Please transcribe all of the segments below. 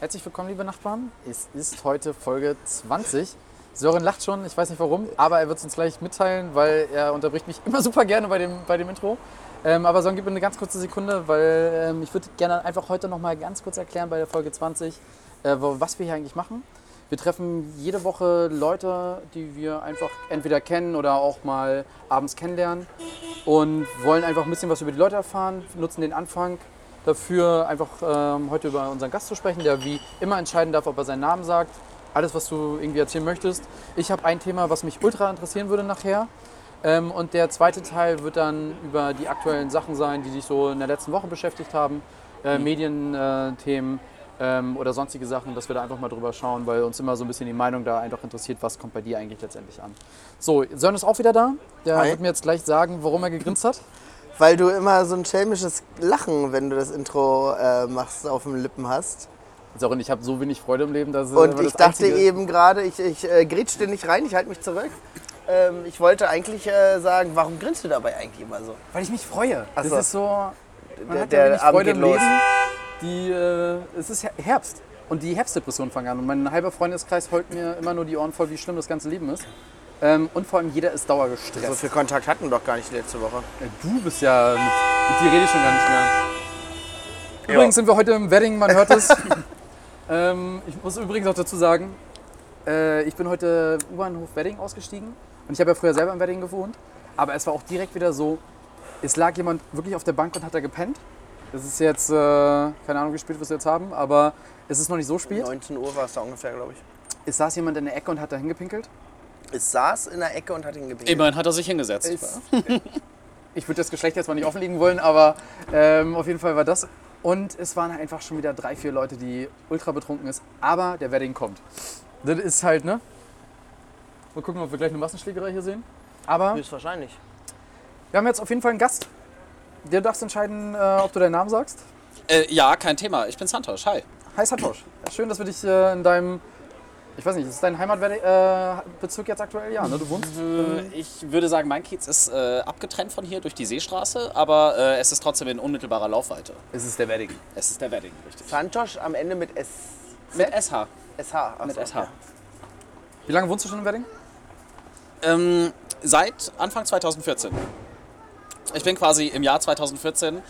Herzlich willkommen, liebe Nachbarn. Es ist heute Folge 20. Sören lacht schon, ich weiß nicht warum, aber er wird es uns gleich mitteilen, weil er unterbricht mich immer super gerne bei dem, bei dem Intro. Ähm, aber Sören, gib mir eine ganz kurze Sekunde, weil ähm, ich würde gerne einfach heute noch mal ganz kurz erklären bei der Folge 20, äh, was wir hier eigentlich machen. Wir treffen jede Woche Leute, die wir einfach entweder kennen oder auch mal abends kennenlernen und wollen einfach ein bisschen was über die Leute erfahren, nutzen den Anfang dafür, einfach ähm, heute über unseren Gast zu sprechen, der wie immer entscheiden darf, ob er seinen Namen sagt. Alles, was du irgendwie erzählen möchtest. Ich habe ein Thema, was mich ultra interessieren würde nachher. Ähm, und der zweite Teil wird dann über die aktuellen Sachen sein, die sich so in der letzten Woche beschäftigt haben. Äh, Medienthemen ähm, oder sonstige Sachen, dass wir da einfach mal drüber schauen, weil uns immer so ein bisschen die Meinung da einfach interessiert, was kommt bei dir eigentlich letztendlich an. So, Sören ist auch wieder da. Der Hi. wird mir jetzt gleich sagen, warum er gegrinst hat. Weil du immer so ein schelmisches Lachen, wenn du das Intro äh, machst, auf den Lippen hast. Sören, ich habe so wenig Freude im Leben, dass Und das ich dachte Einzige- eben gerade, ich, ich äh, grätsch dir nicht rein, ich halte mich zurück. Ähm, ich wollte eigentlich äh, sagen, warum grinst du dabei eigentlich immer so? Weil ich mich freue. Ach Das so. ist so. Man Der- hat ja der wenig Abend Freude geht im los. Leben. Die, äh, es ist Her- Herbst. Und die Herbstdepressionen fangen an. Und mein halber Freundeskreis heult mir immer nur die Ohren voll, wie schlimm das ganze Leben ist. Ähm, und vor allem jeder ist dauergestresst. So viel Kontakt hatten wir doch gar nicht letzte Woche. Äh, Du bist ja, mit, mit dir rede ich schon gar nicht mehr. Übrigens sind wir heute im Wedding, man hört es. ähm, ich muss übrigens auch dazu sagen, äh, ich bin heute U-Bahnhof Wedding ausgestiegen. Und ich habe ja früher selber im Wedding gewohnt. Aber es war auch direkt wieder so, es lag jemand wirklich auf der Bank und hat da gepennt. Es ist jetzt, äh, keine Ahnung, wie spät wir es jetzt haben, aber es ist noch nicht so spät. 19 Uhr war es da ungefähr, glaube ich. Es saß jemand in der Ecke und hat da hingepinkelt. Es saß in der Ecke und hat ihn gebeten. Immerhin hat er sich hingesetzt. Ist, ich würde das Geschlecht jetzt mal nicht offenlegen wollen, aber ähm, auf jeden Fall war das. Und es waren einfach schon wieder drei, vier Leute, die ultra betrunken ist. Aber der Wedding kommt. Das ist halt, ne? Mal gucken, ob wir gleich eine Massenschlägerei hier sehen. Aber Höchstwahrscheinlich. wir haben jetzt auf jeden Fall einen Gast. Der darfst entscheiden, äh, ob du deinen Namen sagst. Äh, ja, kein Thema. Ich bin Santosh. Hi. Hi Satosh. Schön, dass wir dich äh, in deinem, ich weiß nicht, ist dein Heimatbezirk äh, jetzt aktuell? Ja, ne? Du wohnst. Äh, Ich würde sagen, mein Kiez ist äh, abgetrennt von hier durch die Seestraße, aber äh, es ist trotzdem in unmittelbarer Laufweite. Es ist der Wedding. Es ist der Wedding, richtig. Santosh am Ende mit S. Mit SH. SH. Ach Mit so, SH. Wie lange wohnst du schon im Wedding? Ähm, seit Anfang 2014. Ich bin quasi im Jahr 2014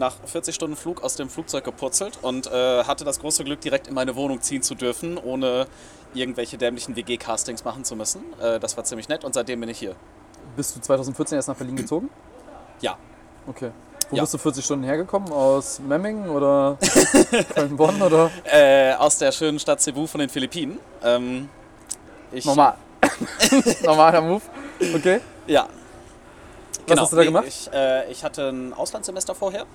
nach 40 Stunden Flug aus dem Flugzeug gepurzelt und äh, hatte das große Glück, direkt in meine Wohnung ziehen zu dürfen, ohne irgendwelche dämlichen WG-Castings machen zu müssen. Äh, das war ziemlich nett und seitdem bin ich hier. Bist du 2014 erst nach Berlin gezogen? Ja. Okay. Wo Ja. bist du 40 Stunden hergekommen? Aus Memmingen oder Köln-Bonn oder? Äh, aus der schönen Stadt Cebu von den Philippinen. Ähm, Normal. Normaler Move. Okay. Ja. Was hast du da nee, gemacht? Ich, äh, ich hatte ein Auslandssemester vorher.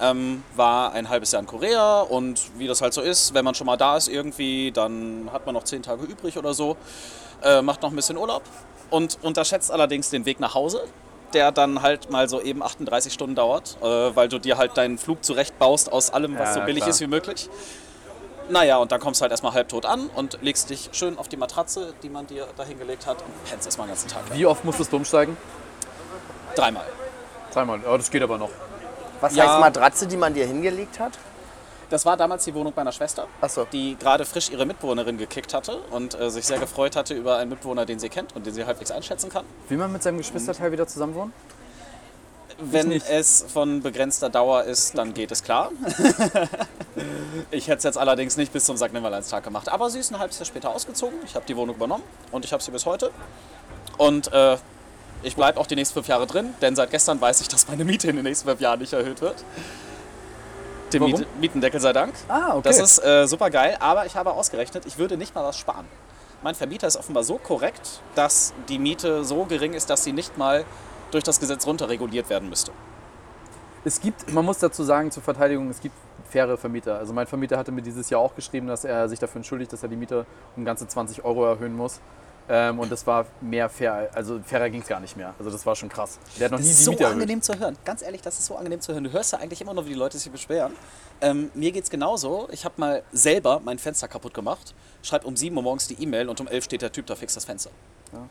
Ähm, war ein halbes Jahr in Korea und wie das halt so ist, wenn man schon mal da ist irgendwie, dann hat man noch zehn Tage übrig oder so, äh, macht noch ein bisschen Urlaub und unterschätzt allerdings den Weg nach Hause, der dann halt mal so eben 38 Stunden dauert, äh, weil du dir halt deinen Flug zurechtbaust aus allem, was Ja, so billig klar. ist wie möglich. Naja, und dann kommst du halt erstmal halbtot an und legst dich schön auf die Matratze, die man dir da hingelegt hat und pennst erstmal den ganzen Tag. Wie oft musstest du umsteigen? Dreimal. Dreimal. Ja, das geht aber noch. Was Ja. heißt Matratze, die man dir hingelegt hat? Das war damals die Wohnung meiner Schwester, Ach so. die gerade frisch ihre Mitbewohnerin gekickt hatte und äh, sich sehr gefreut hatte über einen Mitbewohner, den sie kennt und den sie halbwegs einschätzen kann. Will man mit seinem Geschwisterteil wieder zusammen wohnen? Wenn es von begrenzter Dauer ist, dann geht es klar. ich hätte es jetzt allerdings nicht bis zum St. Nimmerleinstag gemacht. Aber sie ist ein halbes Jahr später ausgezogen. Ich habe die Wohnung übernommen und ich habe sie bis heute. Und äh, ich bleibe auch die nächsten fünf Jahre drin, denn seit gestern weiß ich, dass meine Miete in den nächsten fünf Jahren nicht erhöht wird. Dem? Miete Mietendeckel sei Dank. Ah, okay. Das ist äh, super geil, aber ich habe ausgerechnet, ich würde nicht mal was sparen. Mein Vermieter ist offenbar so korrekt, dass die Miete so gering ist, dass sie nicht mal durch das Gesetz runterreguliert werden müsste. Es gibt, man muss dazu sagen, zur Verteidigung, es gibt faire Vermieter. Also mein Vermieter hatte mir dieses Jahr auch geschrieben, dass er sich dafür entschuldigt, dass er die Miete um ganze 20 Euro erhöhen muss. Ähm, und das war mehr fair, also fairer ging es gar nicht mehr. Also das war schon krass. Der hat noch Das nie ist die so Miete erhöht. angenehm zu hören. Ganz ehrlich, das ist so angenehm zu hören. Du hörst ja eigentlich immer nur, wie die Leute sich beschweren. Ähm, mir geht's genauso. Ich habe mal selber mein Fenster kaputt gemacht, schreibe um 7 Uhr morgens die E-Mail und um 11 steht der Typ da fix das Fenster.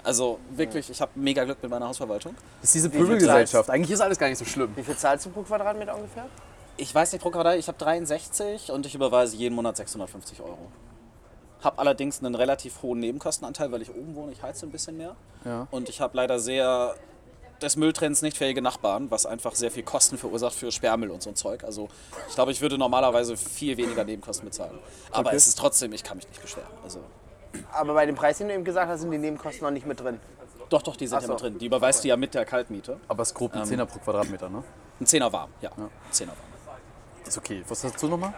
Also wirklich, ich habe mega Glück mit meiner Hausverwaltung. Das ist diese Pöbelgesellschaft. Eigentlich ist alles gar nicht so schlimm. Wie viel zahlst du pro Quadratmeter ungefähr? Ich weiß nicht pro Quadrat, ich habe 63 und ich überweise jeden Monat 650 Euro. Habe allerdings einen relativ hohen Nebenkostenanteil, weil ich oben wohne, ich heize ein bisschen mehr. Ja. Und ich habe leider sehr des Mülltrends nicht fähige Nachbarn, was einfach sehr viel Kosten verursacht für Sperrmüll und so ein Zeug. Also ich glaube, ich würde normalerweise viel weniger Nebenkosten bezahlen. Aber Okay. es ist trotzdem, ich kann mich nicht beschweren. Also Aber bei dem Preis, den du eben gesagt hast, sind die Nebenkosten noch nicht mit drin. doch, doch, die sind Ach ja so. mit drin. Die überweist du ja mit der Kaltmiete. Aber es ist grob ein Zehner pro Quadratmeter, ne? Ein Zehner warm, ja. Ein Zehner warm. Ist okay. Was hast du nochmal?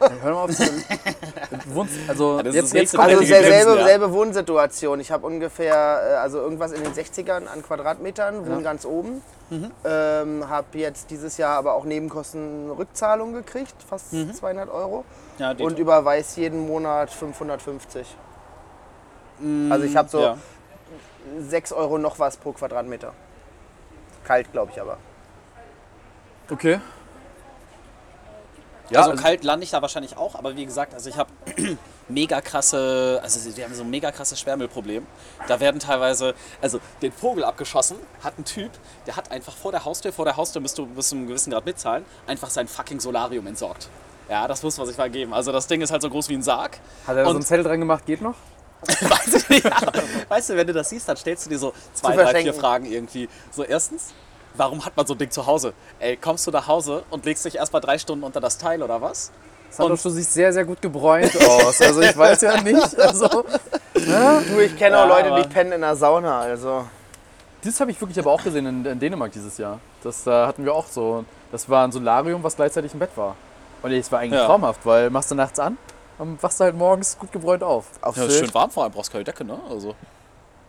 Hör mal auf. Wohnst, also das jetzt, jetzt kommt Also selbe, ja. selbe Wohnsituation. Ich habe ungefähr, äh, also irgendwas in den 60ern an Quadratmetern, wohne ganz oben. Mhm. Ähm, habe jetzt dieses Jahr aber auch Nebenkostenrückzahlung gekriegt, fast Mhm. 200 Euro. Ja, und überweis jeden Monat 550. Also ich habe so ja. 6 Euro noch was pro Quadratmeter. Kalt, glaube ich aber. Okay. Ja, also, also- kalt lande ich da wahrscheinlich auch, aber wie gesagt, also ich habe mega krasse, also wir haben so ein mega krasses Sperrmüllproblem. Da werden teilweise, also den Vogel abgeschossen, hat ein Typ, der hat einfach vor der Haustür, vor der Haustür musst du bis zu einem gewissen Grad mitzahlen, einfach sein fucking Solarium entsorgt. Ja, das muss man sich mal geben. Also das Ding ist halt so groß wie ein Sarg. Hat er da so einen Zettel dran gemacht, geht noch? Weiß ich nicht. Weißt du, wenn du das siehst, dann stellst du dir so zwei, drei, vier. Fragen irgendwie. So erstens, warum hat man so ein Ding zu Hause? Ey, kommst du nach Hause und legst dich erstmal drei Stunden unter das Teil oder was? Sandro, Und- du siehst sehr, sehr gut gebräunt aus. Also ich weiß ja nicht. Also, Du, ich kenne auch Ja, Leute, die pennen in der Sauna. Also das habe ich wirklich aber auch gesehen in, in Dänemark dieses Jahr. Das da hatten wir auch so. Das war ein Solarium, was gleichzeitig im Bett war. Und es war eigentlich Ja. traumhaft, weil machst du nachts an und wachst halt morgens gut gebräunt auf. auf, Ja, schön warm, vor allem brauchst keine Decke, ne? Also.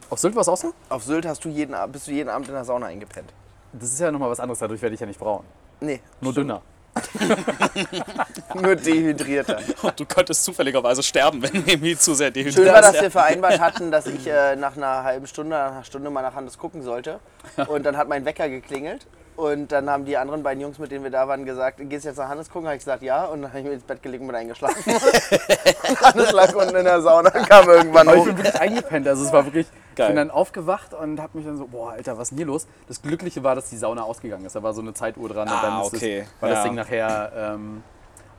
Auf Sylt war es auch so? auf Sylt hast du jeden, bist du jeden Abend in der Sauna eingepennt. Das ist ja nochmal was anderes, dadurch werde ich ja nicht braun. Nee, Nur dünner. nur dehydrierter. Und du könntest zufälligerweise sterben, wenn du irgendwie zu sehr dehydriert Schön war, dass wir vereinbart hatten, dass ich äh, nach einer halben Stunde, nach einer Stunde mal nach Hannes gucken sollte. Und dann hat mein Wecker geklingelt. Und dann haben die anderen beiden Jungs, mit denen wir da waren, gesagt, gehst du jetzt nach Hannes gucken? Habe ich gesagt, ja. Und dann habe ich mir ins Bett gelegt und bin eingeschlafen. Hannes lag unten in der Sauna, kam irgendwann Aber ich hoch. bin wirklich eingepennt. Also es war wirklich, ich Geil. bin dann aufgewacht und hab mich dann so, boah, Alter, was ist denn hier los? Das Glückliche war, dass die Sauna ausgegangen ist. Da war so eine Zeituhr dran und Ah, dann ist okay. das, war das Ja. Ding nachher ähm,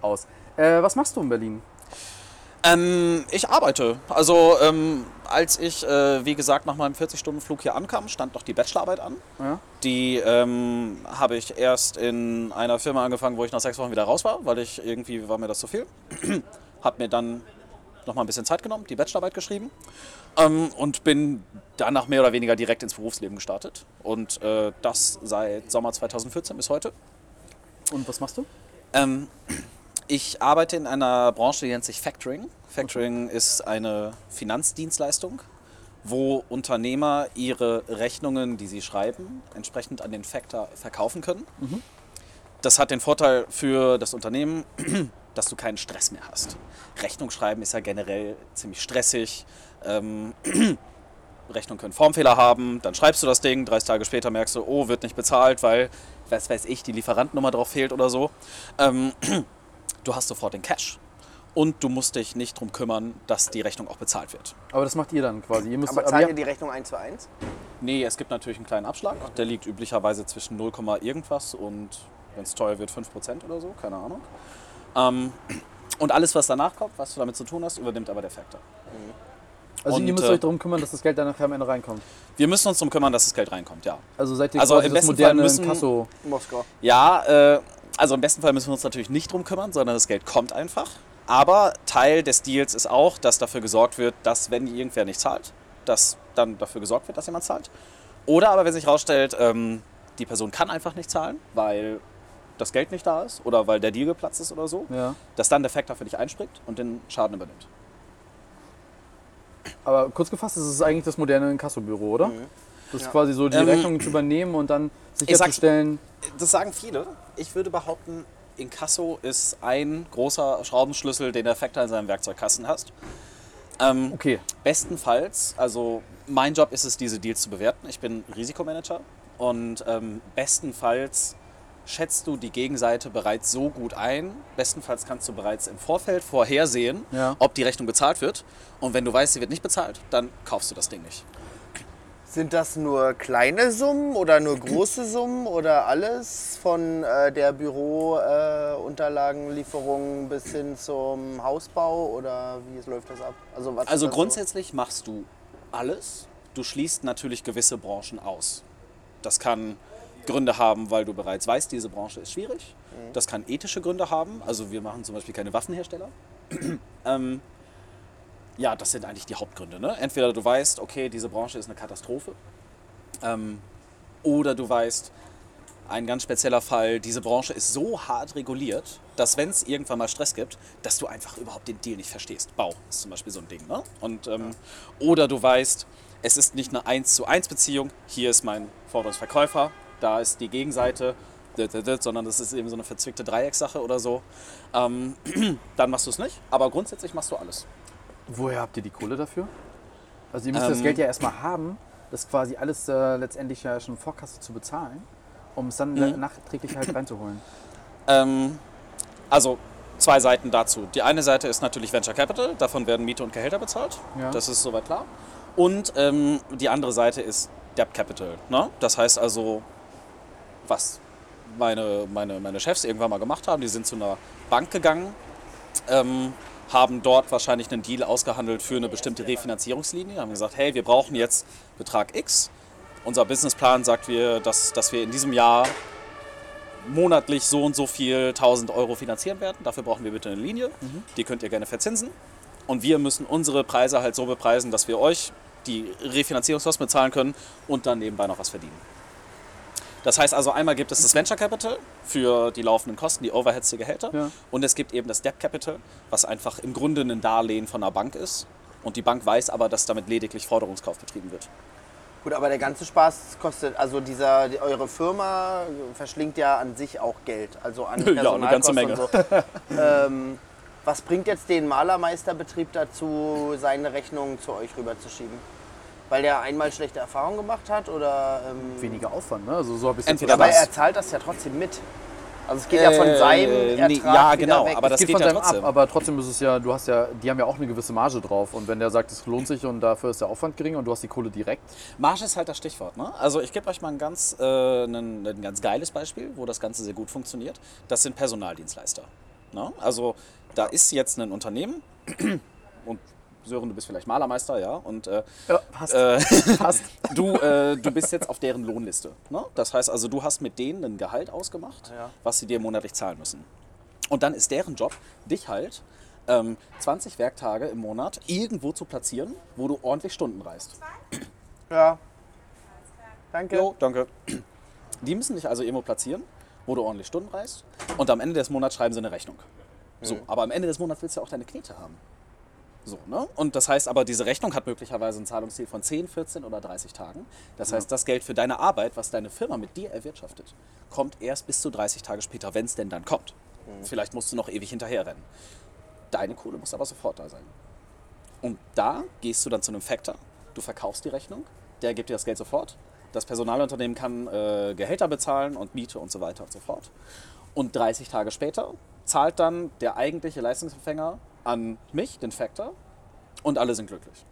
aus. Äh, was machst du in Berlin? Ähm, ich arbeite. Also, ähm, als ich, äh, wie gesagt, nach meinem 40-Stunden-Flug hier ankam, stand noch die Bachelorarbeit an. Ja? Die ähm, habe ich erst in einer Firma angefangen, wo ich nach sechs Wochen wieder raus war, weil ich irgendwie war mir das zu viel. habe mir dann noch mal ein bisschen Zeit genommen, die Bachelorarbeit geschrieben ähm, und bin danach mehr oder weniger direkt ins Berufsleben gestartet. Und äh, das seit Sommer 2014 bis heute. Und was machst du? Ich arbeite in einer Branche, die nennt sich Factoring. Factoring ist eine Finanzdienstleistung, wo Unternehmer ihre Rechnungen, die sie schreiben, entsprechend an den Factor verkaufen können. Das hat den Vorteil für das Unternehmen, dass du keinen Stress mehr hast. Rechnung schreiben ist ja generell ziemlich stressig. Ähm, Rechnungen können Formfehler haben, dann schreibst du das Ding, 30 Tage später merkst du, oh, wird nicht bezahlt, weil, was weiß ich, die Lieferantennummer drauf fehlt oder so. Ähm, du hast sofort den Cash und du musst dich nicht darum kümmern, dass die Rechnung auch bezahlt wird. Aber das macht ihr dann quasi. Ihr müsst, Aber zahlt ihr- ihr die Rechnung 1 zu 1? Nee, es gibt natürlich einen kleinen Abschlag. Der liegt üblicherweise zwischen 0, irgendwas und wenn es teuer wird 5% oder so, keine Ahnung. Ähm, und alles, was danach kommt, was du damit zu tun hast, übernimmt aber der Factor. also ihr und, müsst äh, euch darum kümmern, dass das Geld dann nachher am Ende reinkommt. Wir müssen uns darum kümmern, dass das Geld reinkommt, ja. Also seid ihr Also quasi im das besten Fall moderne müssen- Kasso. Moskau. Ja, äh, also im besten Fall müssen wir uns natürlich nicht drum kümmern, sondern das Geld kommt einfach. Aber Teil des Deals ist auch, dass dafür gesorgt wird, dass wenn irgendwer nicht zahlt, dass dann dafür gesorgt wird, dass jemand zahlt. Oder aber wenn sich herausstellt, ähm, die Person kann einfach nicht zahlen, weil das Geld nicht da ist oder weil der Deal geplatzt ist oder so, Ja. dass dann der Factor für dich einspringt und den Schaden übernimmt. Aber kurz gefasst, das ist eigentlich das moderne Inkassobüro, oder? Das ist quasi so die Ähm, Rechnungen zu übernehmen und dann sicherzustellen. Das sagen viele. Ich würde behaupten, Inkasso ist ein großer Schraubenschlüssel, den der Factor in seinem Werkzeugkasten hast. Ähm, Okay. Bestenfalls, also mein Job ist es, diese Deals zu bewerten. Ich bin Risikomanager und ähm, bestenfalls schätzt du die Gegenseite bereits so gut ein. Bestenfalls kannst du bereits im Vorfeld vorhersehen, Ja. ob die Rechnung bezahlt wird. Und wenn du weißt, sie wird nicht bezahlt, dann kaufst du das Ding nicht. Sind das nur kleine Summen oder nur große Summen oder alles von äh, der Bürounterlagenlieferung bis hin zum Hausbau oder wie läuft das ab? Also, Also grundsätzlich machst du alles. Du schließt natürlich gewisse Branchen aus. Das kann Gründe haben, weil du bereits weißt, diese Branche ist schwierig. Das kann ethische Gründe haben. Also wir machen zum Beispiel keine Waffenhersteller. ähm, ja, das sind eigentlich die Hauptgründe. Ne? Entweder du weißt, okay, diese Branche ist eine Katastrophe. Ähm, oder du weißt, ein ganz spezieller Fall, diese Branche ist so hart reguliert, dass wenn es irgendwann mal Stress gibt, dass du einfach überhaupt den Deal nicht verstehst. Bau ist zum Beispiel so ein Ding. Ne? Und, ähm, Oder du weißt, es ist nicht eine 1 zu 1 Beziehung, hier ist mein Forderungsverkäufer, da ist die Gegenseite, sondern das ist eben so eine verzwickte Dreieckssache oder so. Ähm, dann machst du es nicht, aber grundsätzlich machst du alles. Woher habt ihr die Kohle dafür? Also ihr müsst Ähm, das Geld ja erstmal haben, das quasi alles äh, letztendlich ja schon Vorkasse zu bezahlen, um es dann Mhm. nachträglich halt reinzuholen. Ähm, also zwei Seiten dazu. Die eine Seite ist natürlich Venture Capital, davon werden Miete und Gehälter bezahlt. Ja. Das ist soweit klar. Und ähm, die andere Seite ist Debt Capital. Ne? Das heißt also, was meine, meine, meine Chefs irgendwann mal gemacht haben, die sind zu einer Bank gegangen, ähm, haben dort wahrscheinlich einen Deal ausgehandelt für eine bestimmte Refinanzierungslinie, haben gesagt, hey, wir brauchen jetzt Betrag X. Unser Businessplan sagt wir, dass, dass wir in diesem Jahr monatlich so und so viel 1000 Euro finanzieren werden. Dafür brauchen wir bitte eine Linie. Die könnt ihr gerne verzinsen. Und wir müssen unsere Preise halt so bepreisen, dass wir euch die Refinanzierungskosten bezahlen können und dann nebenbei noch was verdienen. Das heißt also, einmal gibt es das Venture Capital für die laufenden Kosten, die Overheads, die Gehälter. Ja. Und es gibt eben das Debt Capital, was einfach im Grunde ein Darlehen von einer Bank ist. Und die Bank weiß aber, dass damit lediglich Forderungskauf betrieben wird. Gut, aber der ganze Spaß kostet, also dieser, die, eure Firma verschlingt ja an sich auch Geld, also an Ja, eine ganze Personalkosten und so. ähm, was bringt jetzt den Malermeisterbetrieb dazu, seine Rechnungen zu euch rüberzuschieben? Weil der einmal schlechte Erfahrungen gemacht hat oder? Ähm, Weniger Aufwand, ne? Also so habe ich Entweder aber er zahlt das ja trotzdem mit. Also es geht ja von seinem Äh, Ertrag nee, ja, genau, weg. aber das geht, geht von ja seinem trotzdem. ab, aber trotzdem ist es ja, du hast ja, die haben ja auch eine gewisse Marge drauf und wenn der sagt, es lohnt sich und dafür ist der Aufwand gering und du hast die Kohle direkt, Marge ist halt das Stichwort. Ne? Also ich gebe euch mal ein ganz, äh, ein, ein ganz geiles Beispiel, wo das Ganze sehr gut funktioniert. Das sind Personaldienstleister. Ne? Also da ist jetzt ein Unternehmen Sören, du bist vielleicht Malermeister, ja, und äh, ja, passt. äh, passt. du, äh, du bist jetzt auf deren Lohnliste. Ne? Das heißt also, du hast mit denen ein Gehalt ausgemacht, Ja. was sie dir monatlich zahlen müssen. Und dann ist deren Job, dich halt ähm, 20 Werktage im Monat irgendwo zu platzieren, wo du ordentlich Stunden reist. Ja. Danke. Jo, danke. Die müssen dich also irgendwo platzieren, wo du ordentlich Stunden reist. Und am Ende des Monats schreiben sie eine Rechnung. So, aber am Ende des Monats willst du ja auch deine Knete haben. So, ne? Und das heißt aber, diese Rechnung hat möglicherweise ein Zahlungsziel von 10, 14 oder 30 Tagen. Das heißt, das Geld für deine Arbeit, was deine Firma mit dir erwirtschaftet, kommt erst bis zu 30 Tage später, wenn es denn dann kommt. Vielleicht musst du noch ewig hinterherrennen. Deine Kohle muss aber sofort da sein. Und da gehst du dann zu einem Factor, du verkaufst die Rechnung, der gibt dir das Geld sofort. Das Personalunternehmen kann äh, Gehälter bezahlen und Miete und so weiter und so fort. Und 30 Tage später zahlt dann der eigentliche Leistungsempfänger an mich, den Factor, und alle sind glücklich.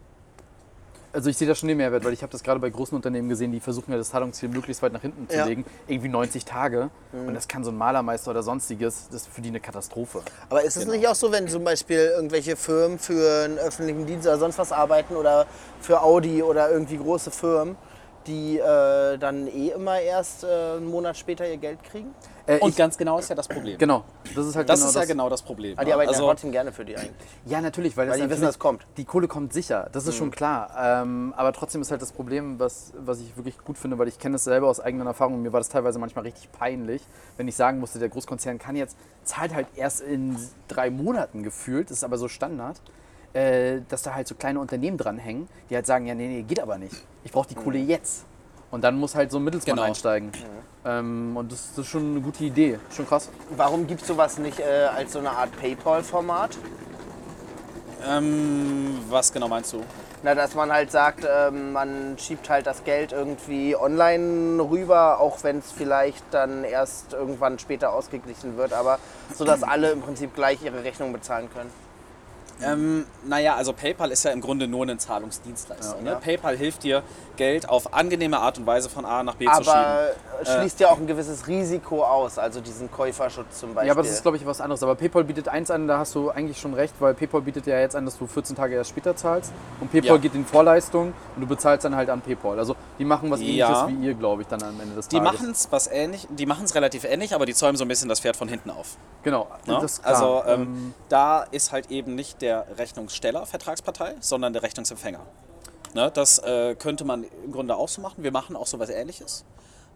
Also ich sehe da schon den Mehrwert, weil ich habe das gerade bei großen Unternehmen gesehen, die versuchen ja das Zahlungsziel möglichst weit nach hinten zu Ja. legen, irgendwie 90 Tage. Und das kann so ein Malermeister oder sonstiges, das ist für die eine Katastrophe. Aber ist es Genau. nicht auch so, wenn zum Beispiel irgendwelche Firmen für einen öffentlichen Dienst oder sonst was arbeiten oder für Audi oder irgendwie große Firmen, die äh, dann eh immer erst äh, einen Monat später ihr Geld kriegen? Äh, Und ich, ganz genau ist ja das Problem. genau, das ist halt Das genau ist ja genau das Problem. Aber Ah, die arbeiten also, ja trotzdem gerne für die eigentlich. Ja, natürlich, weil, Weil das die wissen, natürlich- das kommt. Die Kohle kommt sicher, das ist schon klar. Ähm, aber trotzdem ist halt das Problem, was, was ich wirklich gut finde, weil ich kenne das selber aus eigener Erfahrung. Mir war das teilweise manchmal richtig peinlich, wenn ich sagen musste, der Großkonzern kann jetzt, zahlt halt erst in drei Monaten gefühlt, das ist aber so Standard, äh, dass da halt so kleine Unternehmen dranhängen, die halt sagen, ja, nee, nee, geht aber nicht. Ich brauche die Kohle jetzt. Und dann muss halt so ein Mittelsmann Genau. einsteigen. Ähm, und das, das ist schon eine gute Idee. Schon krass. Warum gibt es sowas nicht äh, als so eine Art PayPal-Format? ähm, was genau meinst du? Na, dass man halt sagt, ähm, man schiebt halt das Geld irgendwie online rüber, auch wenn es vielleicht dann erst irgendwann später ausgeglichen wird, aber so dass alle im Prinzip gleich ihre Rechnung bezahlen können. Ähm, naja, also PayPal ist ja im Grunde nur ein Zahlungsdienstleister. Ja. ne? Ja. PayPal hilft dir, Geld auf angenehme Art und Weise von A nach B zu schieben. Aber schließt ja auch ein gewisses Risiko aus, also diesen Käuferschutz zum Beispiel. Ja, aber das ist, glaube ich, was anderes. Aber PayPal bietet eins an, da hast du eigentlich schon recht, weil PayPal bietet ja jetzt an, dass du 14 Tage erst später zahlst. Und PayPal Ja. geht in Vorleistung und du bezahlst dann halt an PayPal. Also die machen was Ja. ähnliches wie ihr, glaube ich, dann am Ende des Die Tages. machen es was ähnlich, die machen es relativ ähnlich, aber die zäumen so ein bisschen das Pferd von hinten auf. Genau, Ne? das ist klar. also ähm, da ist halt eben nicht der Rechnungssteller Vertragspartei, sondern der Rechnungsempfänger. Ne? Das äh, könnte man im Grunde auch so machen. Wir machen auch sowas ähnliches.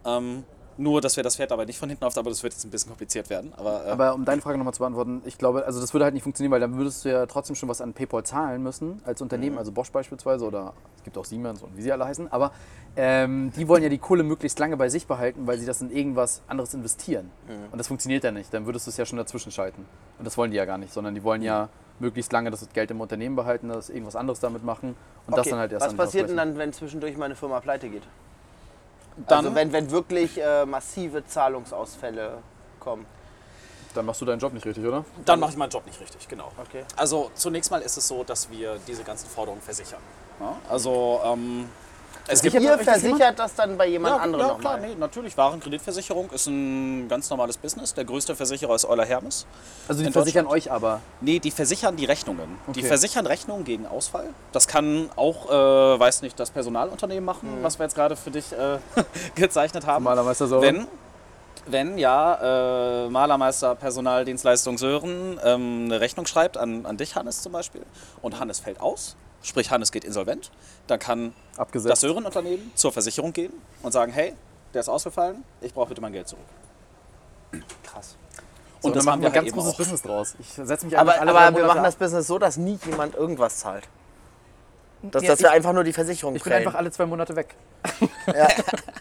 Ähm, nur, dass wir das Pferd aber nicht von hinten auf, aber das wird jetzt ein bisschen kompliziert werden. Aber, äh, Aber um deine Frage nochmal zu beantworten, ich glaube, also das würde halt nicht funktionieren, weil dann würdest du ja trotzdem schon was an PayPal zahlen müssen als Unternehmen, also Bosch beispielsweise oder es gibt auch Siemens und wie sie alle heißen. Aber ähm, die wollen ja die Kohle möglichst lange bei sich behalten, weil sie das in irgendwas anderes investieren. Und das funktioniert ja nicht. Dann würdest du es ja schon dazwischen schalten. Und das wollen die ja gar nicht, sondern die wollen ja möglichst lange das Geld im Unternehmen behalten, das irgendwas anderes damit machen und das Okay, dann halt erst Was passiert denn dann, wenn zwischendurch meine Firma pleite geht? dann, also wenn, wenn wirklich äh, massive Zahlungsausfälle kommen. Dann machst du deinen Job nicht richtig, oder? dann mache ich meinen Job nicht richtig, genau. Okay. Also zunächst mal ist es so, dass wir diese ganzen Forderungen versichern. Ja? Also ähm, es gibt Versichert Ihr versichert das dann bei jemand ja, anderem ja, klar, nochmal? nee, natürlich. Warenkreditversicherung ist ein ganz normales Business. Der größte Versicherer ist Euler Hermes. Also die versichern euch aber. Nee, die versichern die Rechnungen. Die Okay. versichern Rechnungen gegen Ausfall. Das kann auch, äh, weiß nicht, das Personalunternehmen machen, was wir jetzt gerade für dich äh, gezeichnet haben. Malermeister so. Wenn, wenn ja, äh, Malermeister Personaldienstleistung Sören ähm, eine Rechnung schreibt an, an dich, Hannes zum Beispiel, und Hannes fällt aus, sprich Hannes geht insolvent, dann kann abgesetzt. das Sören-Unternehmen zur Versicherung gehen und sagen, hey, der ist ausgefallen, ich brauche bitte mein Geld zurück. Krass. So, Und das machen wir ganz halt eben großes auch. Business draus. Ich setze mich einfach Aber, alle aber wir machen das. Business so, dass nie jemand irgendwas zahlt. Dass, Ja, dass wir einfach nur die Versicherung Ich bin prellen. einfach alle zwei Monate weg. ja.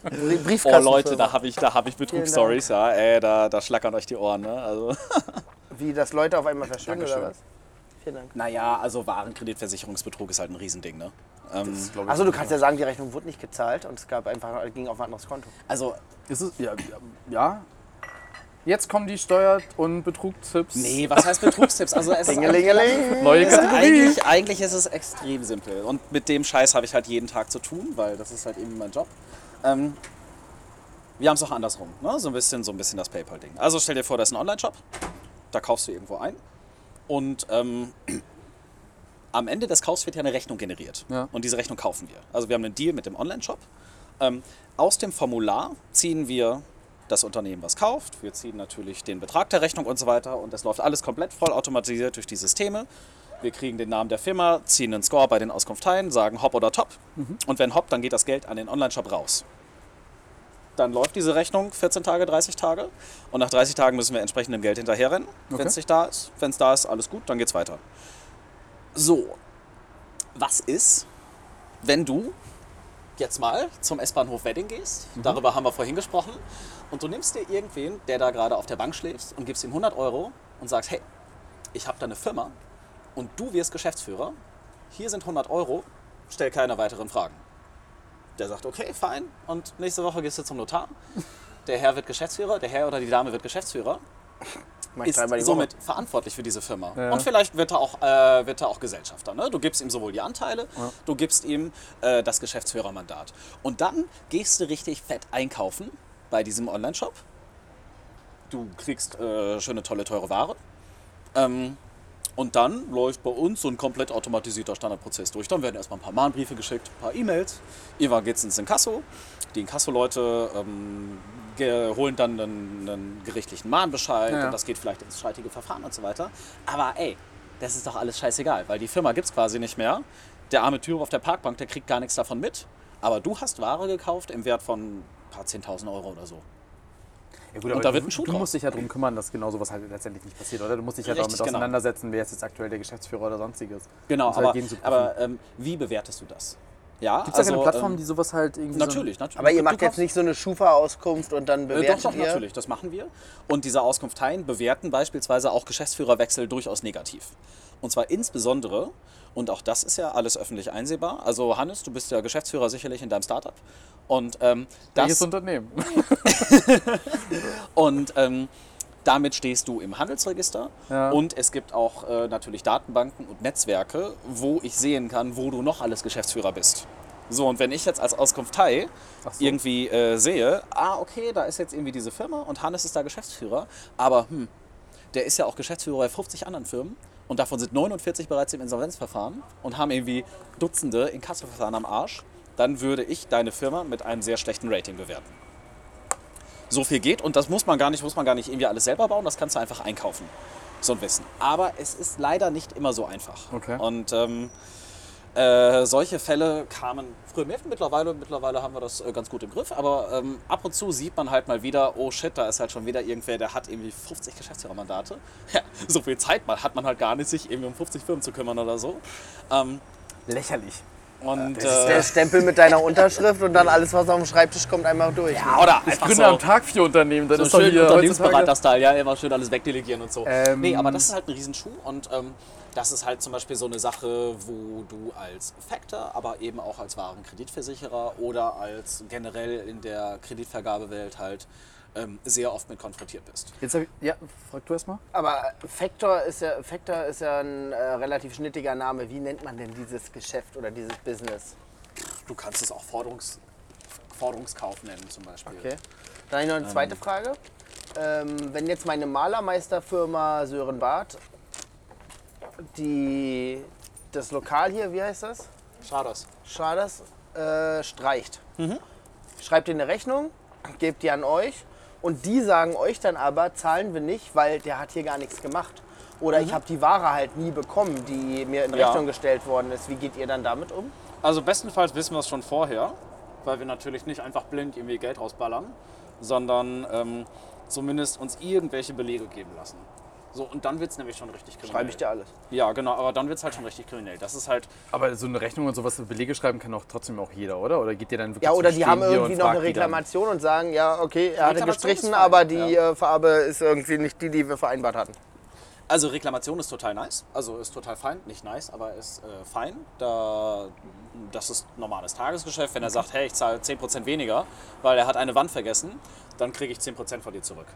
Oh Briefkasten. Leute, da habe ich, da hab ich Betrugsstories, ja, ey, da, da schlackern euch die Ohren. Ne? Also. Wie, dass Leute auf einmal verschwinden oder was? Vielen Dank. Naja, also Warenkreditversicherungsbetrug ist halt ein Riesending. Ne? Ähm, Achso, du kannst ja sagen, die Rechnung wurde nicht gezahlt und es gab einfach, ging auf ein anderes Konto. also, Ist es? Ja, ja, ja. Jetzt kommen die Steuer- und Betrugstipps. nee, was heißt Betrugstipps? Also, es ist. Neue Es eigentlich, eigentlich ist es extrem simpel. Und mit dem Scheiß habe ich halt jeden Tag zu tun, weil das ist halt eben mein Job. Ähm, wir haben es auch andersrum. Ne? So, ein bisschen, so ein bisschen das PayPal-Ding. Also stell dir vor, da ist ein Online-Shop. Da kaufst du irgendwo ein. Und ähm, am Ende des Kaufs wird ja eine Rechnung generiert. Ja. Und diese Rechnung kaufen wir. Also wir haben einen Deal mit dem Online-Shop. Ähm, aus dem Formular ziehen wir das Unternehmen, was kauft. Wir ziehen natürlich den Betrag der Rechnung und so weiter. Und das läuft alles komplett voll automatisiert durch die Systeme. Wir kriegen den Namen der Firma, ziehen einen Score bei den Auskunftteilen, sagen Hop oder Top. Und wenn Hop, dann geht das Geld an den Online-Shop raus. Dann läuft diese Rechnung 14 Tage, 30 Tage. Und nach 30 Tagen müssen wir entsprechend dem Geld hinterherrennen, wenn Okay. es nicht da ist. Wenn es da ist, alles gut, dann geht's weiter. So, was ist, wenn du jetzt mal zum S-Bahnhof Wedding gehst? Darüber haben wir vorhin gesprochen. Und du nimmst dir irgendwen, der da gerade auf der Bank schläft, und gibst ihm 100 Euro und sagst, hey, ich habe da eine Firma und du wirst Geschäftsführer. Hier sind 100 Euro, stell keine weiteren Fragen. Der sagt, okay, fein. Und nächste Woche gehst du zum Notar. Der Herr wird Geschäftsführer, der Herr oder die Dame wird Geschäftsführer ist somit verantwortlich für diese Firma. Ja. Und vielleicht wird er auch, äh, wird er auch Gesellschafter. Ne? Du gibst ihm sowohl die Anteile, du gibst ihm äh, das Geschäftsführermandat. Und dann gehst du richtig fett einkaufen bei diesem Online-Shop. Du kriegst äh, schöne, tolle, teure Ware. Ähm, und dann läuft bei uns so ein komplett automatisierter Standardprozess durch. Dann werden erstmal ein paar Mahnbriefe geschickt, ein paar E-Mails. Irgendwann geht es ins Inkasso. Die Inkasso-Leute ähm, holen dann einen, einen gerichtlichen Mahnbescheid ja. und das geht vielleicht ins streitige Verfahren und so weiter. Aber ey, das ist doch alles scheißegal, weil die Firma gibt es quasi nicht mehr. Der arme Typ auf der Parkbank, der kriegt gar nichts davon mit. Aber du hast Ware gekauft im Wert von ein paar 10.000 Euro oder so. Ja, gut, Und aber da du, wird ein Schuh Du draus. musst dich ja darum kümmern, dass genau sowas halt letztendlich nicht passiert, oder? Du musst dich ja Richtig, damit genau. auseinandersetzen, wer ist jetzt aktuell der Geschäftsführer oder sonstiges. Genau, Das halt aber, aber ähm, wie bewertest du das? Ja, Gibt es da keine Plattform, ähm, die sowas halt irgendwie Natürlich, natürlich. Aber ihr macht jetzt nicht so eine Schufa-Auskunft und dann Äh, bewertet doch, doch, ihr? natürlich, das machen wir. Und diese Auskunfteien bewerten beispielsweise auch Geschäftsführerwechsel durchaus negativ. Und zwar insbesondere, und auch das ist ja alles öffentlich einsehbar. Also Hannes, du bist ja Geschäftsführer sicherlich in deinem Startup. Und, ähm, so welches das, Unternehmen? und ähm, Damit stehst du im Handelsregister Ja. und es gibt auch äh, natürlich Datenbanken und Netzwerke, wo ich sehen kann, wo du noch alles Geschäftsführer bist. So, und wenn ich jetzt als Auskunftei so. irgendwie äh, sehe, ah, okay, da ist jetzt irgendwie diese Firma und Hannes ist da Geschäftsführer, aber hm, der ist ja auch Geschäftsführer bei 50 anderen Firmen und davon sind 49 bereits im Insolvenzverfahren und haben irgendwie Dutzende Inkassoverfahren am Arsch, dann würde ich deine Firma mit einem sehr schlechten Rating bewerten. So viel geht und das muss man gar nicht, muss man gar nicht irgendwie alles selber bauen, das kannst du einfach einkaufen, so ein Wissen. Aber es ist leider nicht immer so einfach. Okay. Und ähm, äh, solche Fälle kamen früher mehr. Mittlerweile, mittlerweile haben wir das äh, ganz gut im Griff. Aber ähm, ab und zu sieht man halt mal wieder, oh shit, da ist halt schon wieder irgendwer, der hat irgendwie 50 Geschäftsführermandate. Ja, so viel Zeit mal hat man halt gar nicht, sich irgendwie um 50 Firmen zu kümmern oder so. Ähm, Lächerlich. Und Das ist der äh, Stempel mit deiner Unterschrift und dann alles, was auf dem Schreibtisch kommt, einmal durch. ne? oder Ich einfach gründe so, am Tag vier Unternehmen, dann so ist doch schön. Unternehmensberater-Style, ja, immer schön alles wegdelegieren und so. Ähm, nee, aber das ist halt ein Riesenschuh und ähm, das ist halt zum Beispiel so eine Sache, wo du als Factor, aber eben auch als wahren Kreditversicherer oder als generell in der Kreditvergabewelt halt ähm, sehr oft mit konfrontiert bist. Jetzt ich, ja, frag du erst mal. Aber Factor ist ja, Factor ist ja ein äh, relativ schnittiger Name. Wie nennt man denn dieses Geschäft oder dieses Business? Du kannst es auch Forderungs Forderungskauf nennen zum Beispiel. Okay. Dann habe ich noch eine zweite Frage. Ähm, wenn jetzt meine Malermeisterfirma Sören Barth die, das Lokal hier, wie heißt das? Schaders. Schaders, äh, streicht. Schreibt ihr eine Rechnung, gebt die an euch und die sagen euch dann aber, zahlen wir nicht, weil der hat hier gar nichts gemacht. Oder ich habe die Ware halt nie bekommen, die mir in Ja. Rechnung gestellt worden ist. Wie geht ihr dann damit um? Also bestenfalls wissen wir es schon vorher, weil wir natürlich nicht einfach blind irgendwie Geld rausballern, sondern ähm, zumindest uns irgendwelche Belege geben lassen. So, und dann wird es nämlich schon richtig kriminell. Schreibe ich dir alles. Ja, genau, aber dann wird es halt schon richtig kriminell. Das ist halt, Aber so eine Rechnung und sowas, Belege schreiben kann auch trotzdem auch jeder, oder? Oder geht ihr dann wirklich Ja, oder die haben irgendwie noch eine? Reklamation und sagen, ja, okay, er hatte gestrichen, aber die ja. äh, Farbe ist irgendwie nicht die, die wir vereinbart hatten. also Reklamation ist total nice, also ist total fein, nicht nice, aber ist äh, fein. Da, das ist normales Tagesgeschäft. Wenn er sagt, hey, ich zahle 10% weniger, weil er hat eine Wand vergessen, dann kriege ich 10% von dir zurück.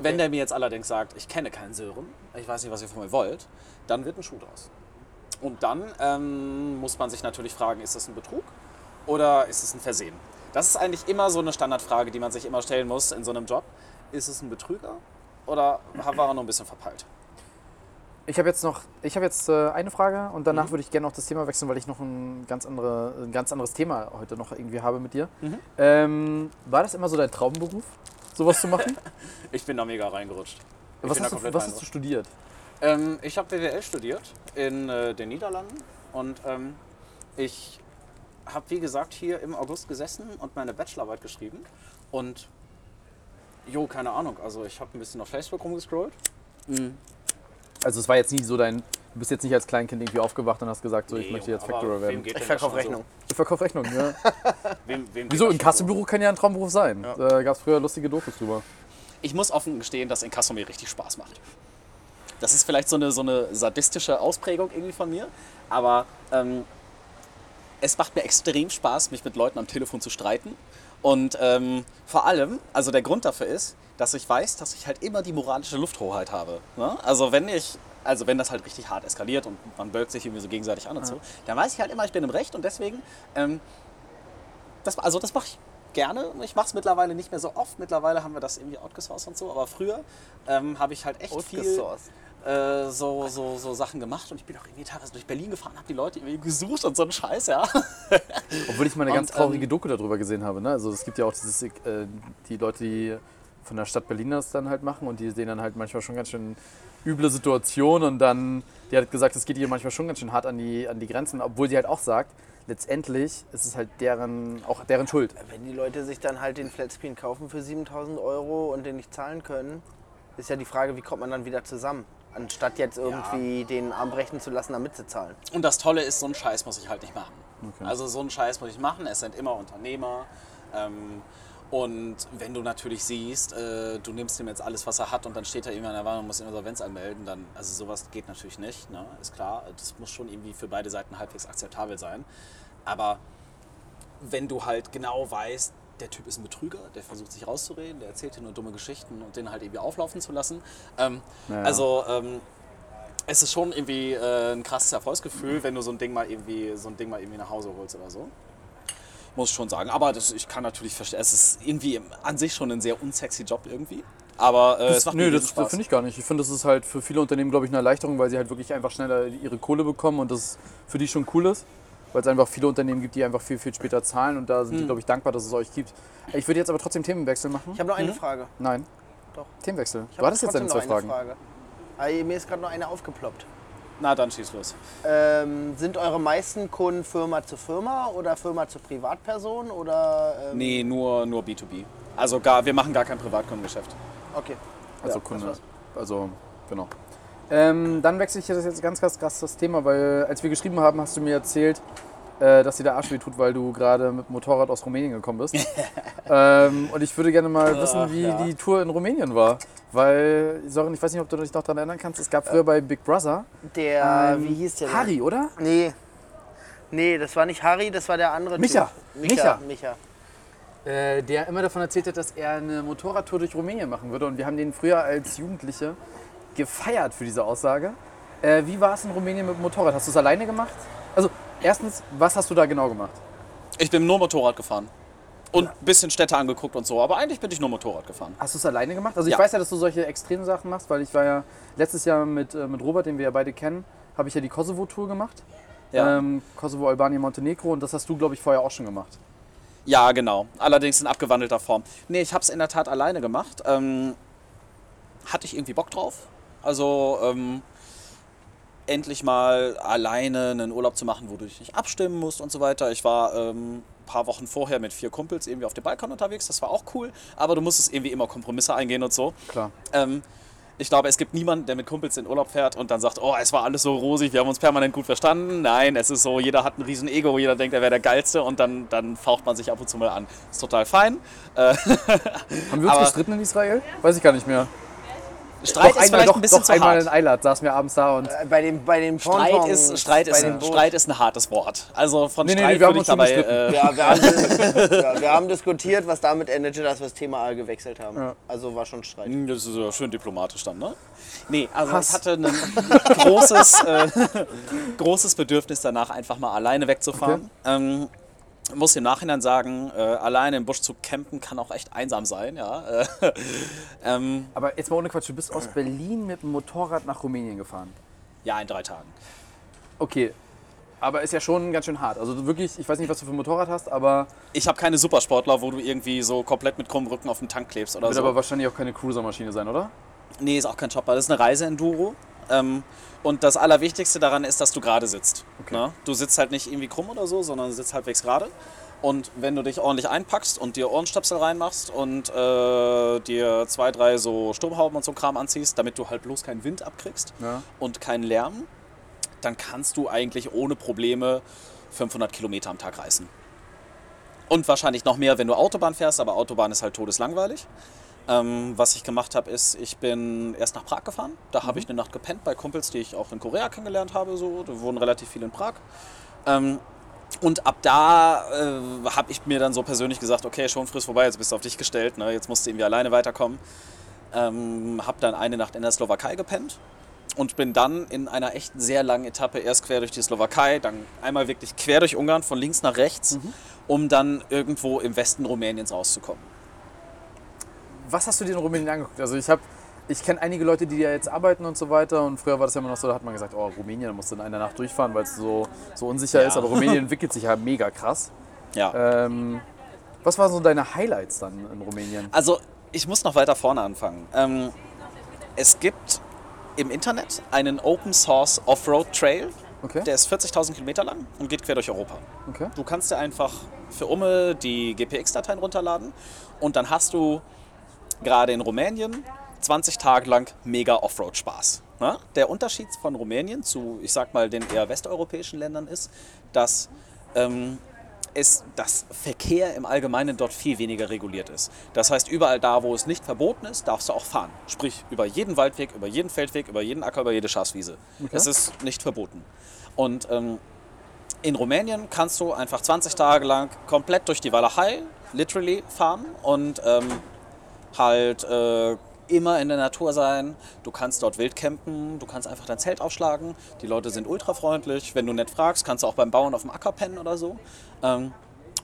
Wenn der mir jetzt allerdings sagt, ich kenne keinen Sören, ich weiß nicht, was ihr von mir wollt, dann wird ein Schuh draus. Und dann ähm, muss man sich natürlich fragen, ist das ein Betrug oder ist es ein Versehen? Das ist eigentlich immer so eine Standardfrage, die man sich immer stellen muss in so einem Job. Ist es ein Betrüger oder war er nur ein bisschen verpeilt? Ich habe jetzt noch, ich habe jetzt äh, eine Frage und Mhm. danach würde ich gerne noch das Thema wechseln, weil ich noch ein ganz, andere, ein ganz anderes Thema heute noch irgendwie habe mit dir. Mhm. Ähm, war das immer so dein Traumberuf, sowas zu machen? Ich bin da mega reingerutscht. Ich was hast, du, was hast du studiert? Ähm, ich habe BWL studiert in äh, den Niederlanden und ähm, ich habe, wie gesagt, hier im August gesessen und meine Bachelorarbeit geschrieben. Und, jo, keine Ahnung, also ich habe ein bisschen auf Facebook rumgescrollt. Also es war jetzt nie so dein, du bist jetzt nicht als Kleinkind irgendwie aufgewacht und hast gesagt, so ich Nee, möchte jetzt Factorer wem werden. Ich verkaufe Rechnung. Ich verkaufe Rechnungen, ja. So? Wem, wem Wieso? Kassenbüro kann ja ein Traumberuf sein. Da gab es früher lustige Dokus drüber. So? Ich muss offen gestehen, dass Inkasso mir richtig Spaß macht. Das ist vielleicht so eine, so eine sadistische Ausprägung irgendwie von mir, aber ähm, es macht mir extrem Spaß, mich mit Leuten am Telefon zu streiten. Und ähm, vor allem, also der Grund dafür ist, dass ich weiß, dass ich halt immer die moralische Lufthoheit habe. Ne? Also wenn ich, also wenn das halt richtig hart eskaliert und man bölkt sich irgendwie so gegenseitig an und so, dann weiß ich halt immer, ich bin im Recht und deswegen, ähm, das, also das mache ich gerne. Ich mache es mittlerweile nicht mehr so oft. Mittlerweile haben wir das irgendwie outgesourced und so, aber früher ähm, habe ich halt echt viel äh, so, so, so Sachen gemacht und ich bin auch irgendwie teilweise durch Berlin gefahren, habe die Leute irgendwie gesucht und so einen Scheiß, ja. Obwohl ich mal eine Und, ganz traurige ähm, Doku darüber gesehen habe. Ne? Also es gibt ja auch dieses, äh, die Leute, die von der Stadt Berlin das dann halt machen und die sehen dann halt manchmal schon ganz schön üble Situationen und dann, die hat gesagt, es geht ihr manchmal schon ganz schön hart an die, an die Grenzen, obwohl sie halt auch sagt, letztendlich ist es halt deren, auch deren Schuld. Wenn die Leute sich dann halt den Flatscreen kaufen für 7000 Euro und den nicht zahlen können, ist ja die Frage, wie kommt man dann wieder zusammen? Anstatt jetzt irgendwie den Arm brechen zu lassen, damit sie zahlen. Und das Tolle ist, so einen Scheiß muss ich halt nicht machen. Also so einen Scheiß muss ich machen. Es sind immer Unternehmer. Ähm, und wenn du natürlich siehst, äh, du nimmst ihm jetzt alles, was er hat und dann steht er immer in der Warnung und muss Insolvenz anmelden, dann, also sowas geht natürlich nicht, ne? ist klar. Das muss schon irgendwie für beide Seiten halbwegs akzeptabel sein. Aber wenn du halt genau weißt, der Typ ist ein Betrüger, der versucht sich rauszureden, der erzählt dir nur dumme Geschichten und den halt irgendwie auflaufen zu lassen. Ähm, Ja. Also ähm, es ist schon irgendwie äh, ein krasses Erfolgsgefühl, wenn du so ein Ding mal irgendwie so ein Ding mal irgendwie nach Hause holst oder so. Muss ich schon sagen. Aber das, ich kann natürlich verstehen, es ist irgendwie an sich schon ein sehr unsexy Job irgendwie. Aber äh, es macht Nö, mir das, das finde ich gar nicht. Ich finde, das ist halt für viele Unternehmen, glaube ich, eine Erleichterung, weil sie halt wirklich einfach schneller ihre Kohle bekommen und das für die schon cool ist. Weil es einfach viele Unternehmen gibt, die einfach viel, viel später zahlen und da sind Hm. die, glaube ich, dankbar, dass es euch gibt. Ich würde jetzt aber trotzdem Themenwechsel machen. Ich habe noch Mhm. eine Frage. Nein. Doch. Themenwechsel. Ich Du hattest jetzt deine zwei noch eine Fragen. Frage. Mir ist gerade noch eine aufgeploppt. Na, dann schieß los. Ähm, sind eure meisten Kunden Firma zu Firma oder Firma zu Privatperson oder? Ähm, Nee, nur, nur B2B. Also gar, wir machen gar kein Privatkundengeschäft. Okay. Also Ja, Kunde. Also, genau. Ähm, dann wechsle ich das jetzt ganz, ganz krass das Thema, weil als wir geschrieben haben, hast du mir erzählt, äh, dass dir der Arsch weh tut, weil du gerade mit dem Motorrad aus Rumänien gekommen bist. ähm, und ich würde gerne mal wissen, wie ja. die Tour in Rumänien war. Weil, Sören, ich weiß nicht, ob du dich noch daran erinnern kannst, es gab früher bei Big Brother Der, einen wie hieß der? denn? Harry, oder? Nee. Nee, das war nicht Harry, das war der andere Micha. Typ. Micha. Micha. Äh, der immer davon erzählt hat, dass er eine Motorradtour durch Rumänien machen würde. Und wir haben den früher als Jugendliche gefeiert für diese Aussage. Äh, wie war es in Rumänien mit dem Motorrad? Hast du es alleine gemacht? Also, erstens, was hast du da genau gemacht? Ich bin nur Motorrad gefahren. Und ein bisschen Städte angeguckt und so. Aber eigentlich bin ich nur Motorrad gefahren. Hast du es alleine gemacht? Also ich Ja. weiß ja, dass du solche extremen Sachen machst, weil ich war ja letztes Jahr mit, äh, mit Robert, den wir ja beide kennen, habe ich ja die Kosovo-Tour gemacht. Ja. Ähm, Kosovo, Albanien, Montenegro und das hast du, glaube ich, vorher auch schon gemacht. Ja, genau. Allerdings in abgewandelter Form. Nee, ich habe es in der Tat alleine gemacht. Ähm, hatte ich irgendwie Bock drauf. Also ähm, endlich mal alleine einen Urlaub zu machen, wo du dich nicht abstimmen musst und so weiter. Ich war ähm, ein paar Wochen vorher mit vier Kumpels irgendwie auf dem Balkon unterwegs. Das war auch cool. Aber du musstest irgendwie immer Kompromisse eingehen und so. Klar. Ähm, ich glaube, es gibt niemanden, der mit Kumpels in Urlaub fährt und dann sagt, oh, es war alles so rosig, wir haben uns permanent gut verstanden. Nein, es ist so, jeder hat ein riesen Ego, jeder denkt, er wäre der Geilste und dann, dann faucht man sich ab und zu mal an. Ist total fein. Äh, Haben wir uns Aber- gestritten in Israel? Weiß ich gar nicht mehr. Streit doch ist vielleicht doch, ein bisschen doch zu einmal hart. in Eilat saßen wir abends da und... Äh, Bei den, bei den Streit ist, Streit, ist ein. Streit ist ein hartes Wort. Also von Nee, nee, Streit nee, wir haben würde ich dabei... Äh, Ja wir, haben, ja, wir haben diskutiert, was damit endete, dass wir das Thema A gewechselt haben. Ja. Also war schon Streit. das ist ja schön diplomatisch dann, ne? Nee, also Hass. ich hatte ein großes, äh, großes Bedürfnis danach, einfach mal alleine wegzufahren. Ähm, muss im Nachhinein sagen, äh, alleine im Busch zu campen kann auch echt einsam sein, ja. Äh, ähm, Aber jetzt mal ohne Quatsch, du bist aus Berlin mit dem Motorrad nach Rumänien gefahren. ja, in drei Tagen. Okay, aber ist ja schon ganz schön hart. Also wirklich, ich weiß nicht, was du für ein Motorrad hast, aber Ich habe keine Supersportler, wo du irgendwie so komplett mit krummem Rücken auf den Tank klebst oder wird so. aber wahrscheinlich auch keine Cruiser-Maschine sein, oder? Nee, ist auch kein Chopper. Das ist eine Reise-Enduro. Ähm, und das Allerwichtigste daran ist, dass du gerade sitzt. Okay. Ne? Du sitzt halt nicht irgendwie krumm oder so, sondern sitzt halbwegs gerade. Und wenn du dich ordentlich einpackst und dir Ohrenstöpsel reinmachst und äh, dir zwei, drei so Sturmhauben und so Kram anziehst, damit du halt bloß keinen Wind abkriegst Ja. und keinen Lärm, dann kannst du eigentlich ohne Probleme 500 Kilometer am Tag reißen. Und wahrscheinlich noch mehr, wenn du Autobahn fährst, aber Autobahn ist halt todeslangweilig. Ähm, was ich gemacht habe, ist, ich bin erst nach Prag gefahren. Da habe ich eine Nacht gepennt bei Kumpels, die ich auch in Korea kennengelernt habe. So. Da wohnen relativ viele in Prag. Ähm, und ab da äh, habe ich mir dann so persönlich gesagt, okay, schon friss vorbei, jetzt bist du auf dich gestellt, ne? jetzt musst du irgendwie alleine weiterkommen. Ähm, habe dann eine Nacht in der Slowakei gepennt und bin dann in einer echt sehr langen Etappe erst quer durch die Slowakei, dann einmal wirklich quer durch Ungarn von links nach rechts, um dann irgendwo im Westen Rumäniens rauszukommen. Was hast du dir in Rumänien angeguckt? Also ich habe, ich kenne einige Leute, die da jetzt arbeiten und so weiter. Und früher war das ja immer noch so, da hat man gesagt, oh, Rumänien, da musst du in einer Nacht durchfahren, weil es so, so unsicher Ja. ist. Aber Rumänien entwickelt sich ja mega krass. Ja. Ähm, was waren so deine Highlights dann in Rumänien? Also, ich muss noch weiter vorne anfangen. Ähm, es gibt im Internet einen Open Source Offroad Trail, Okay. der ist 40.000 Kilometer lang und geht quer durch Europa. okay. Du kannst dir einfach für Umme die GPX-Dateien runterladen und dann hast du gerade in Rumänien 20 Tage lang mega Offroad-Spaß. Ne? Der Unterschied von Rumänien zu, ich sag mal, den eher westeuropäischen Ländern ist, dass ähm, es, das Verkehr im Allgemeinen dort viel weniger reguliert ist. Das heißt, überall da, wo es nicht verboten ist, darfst du auch fahren. Sprich, über jeden Waldweg, über jeden Feldweg, über jeden Acker, über jede Schafswiese. Es ist nicht verboten. Und ähm, in Rumänien kannst du einfach 20 Tage lang komplett durch die Walachei literally fahren und ähm, halt äh, immer in der Natur sein. Du kannst dort wild campen, du kannst einfach dein Zelt aufschlagen. Die Leute sind ultra freundlich. Wenn du nett fragst, kannst du auch beim Bauern auf dem Acker pennen oder so. Ähm,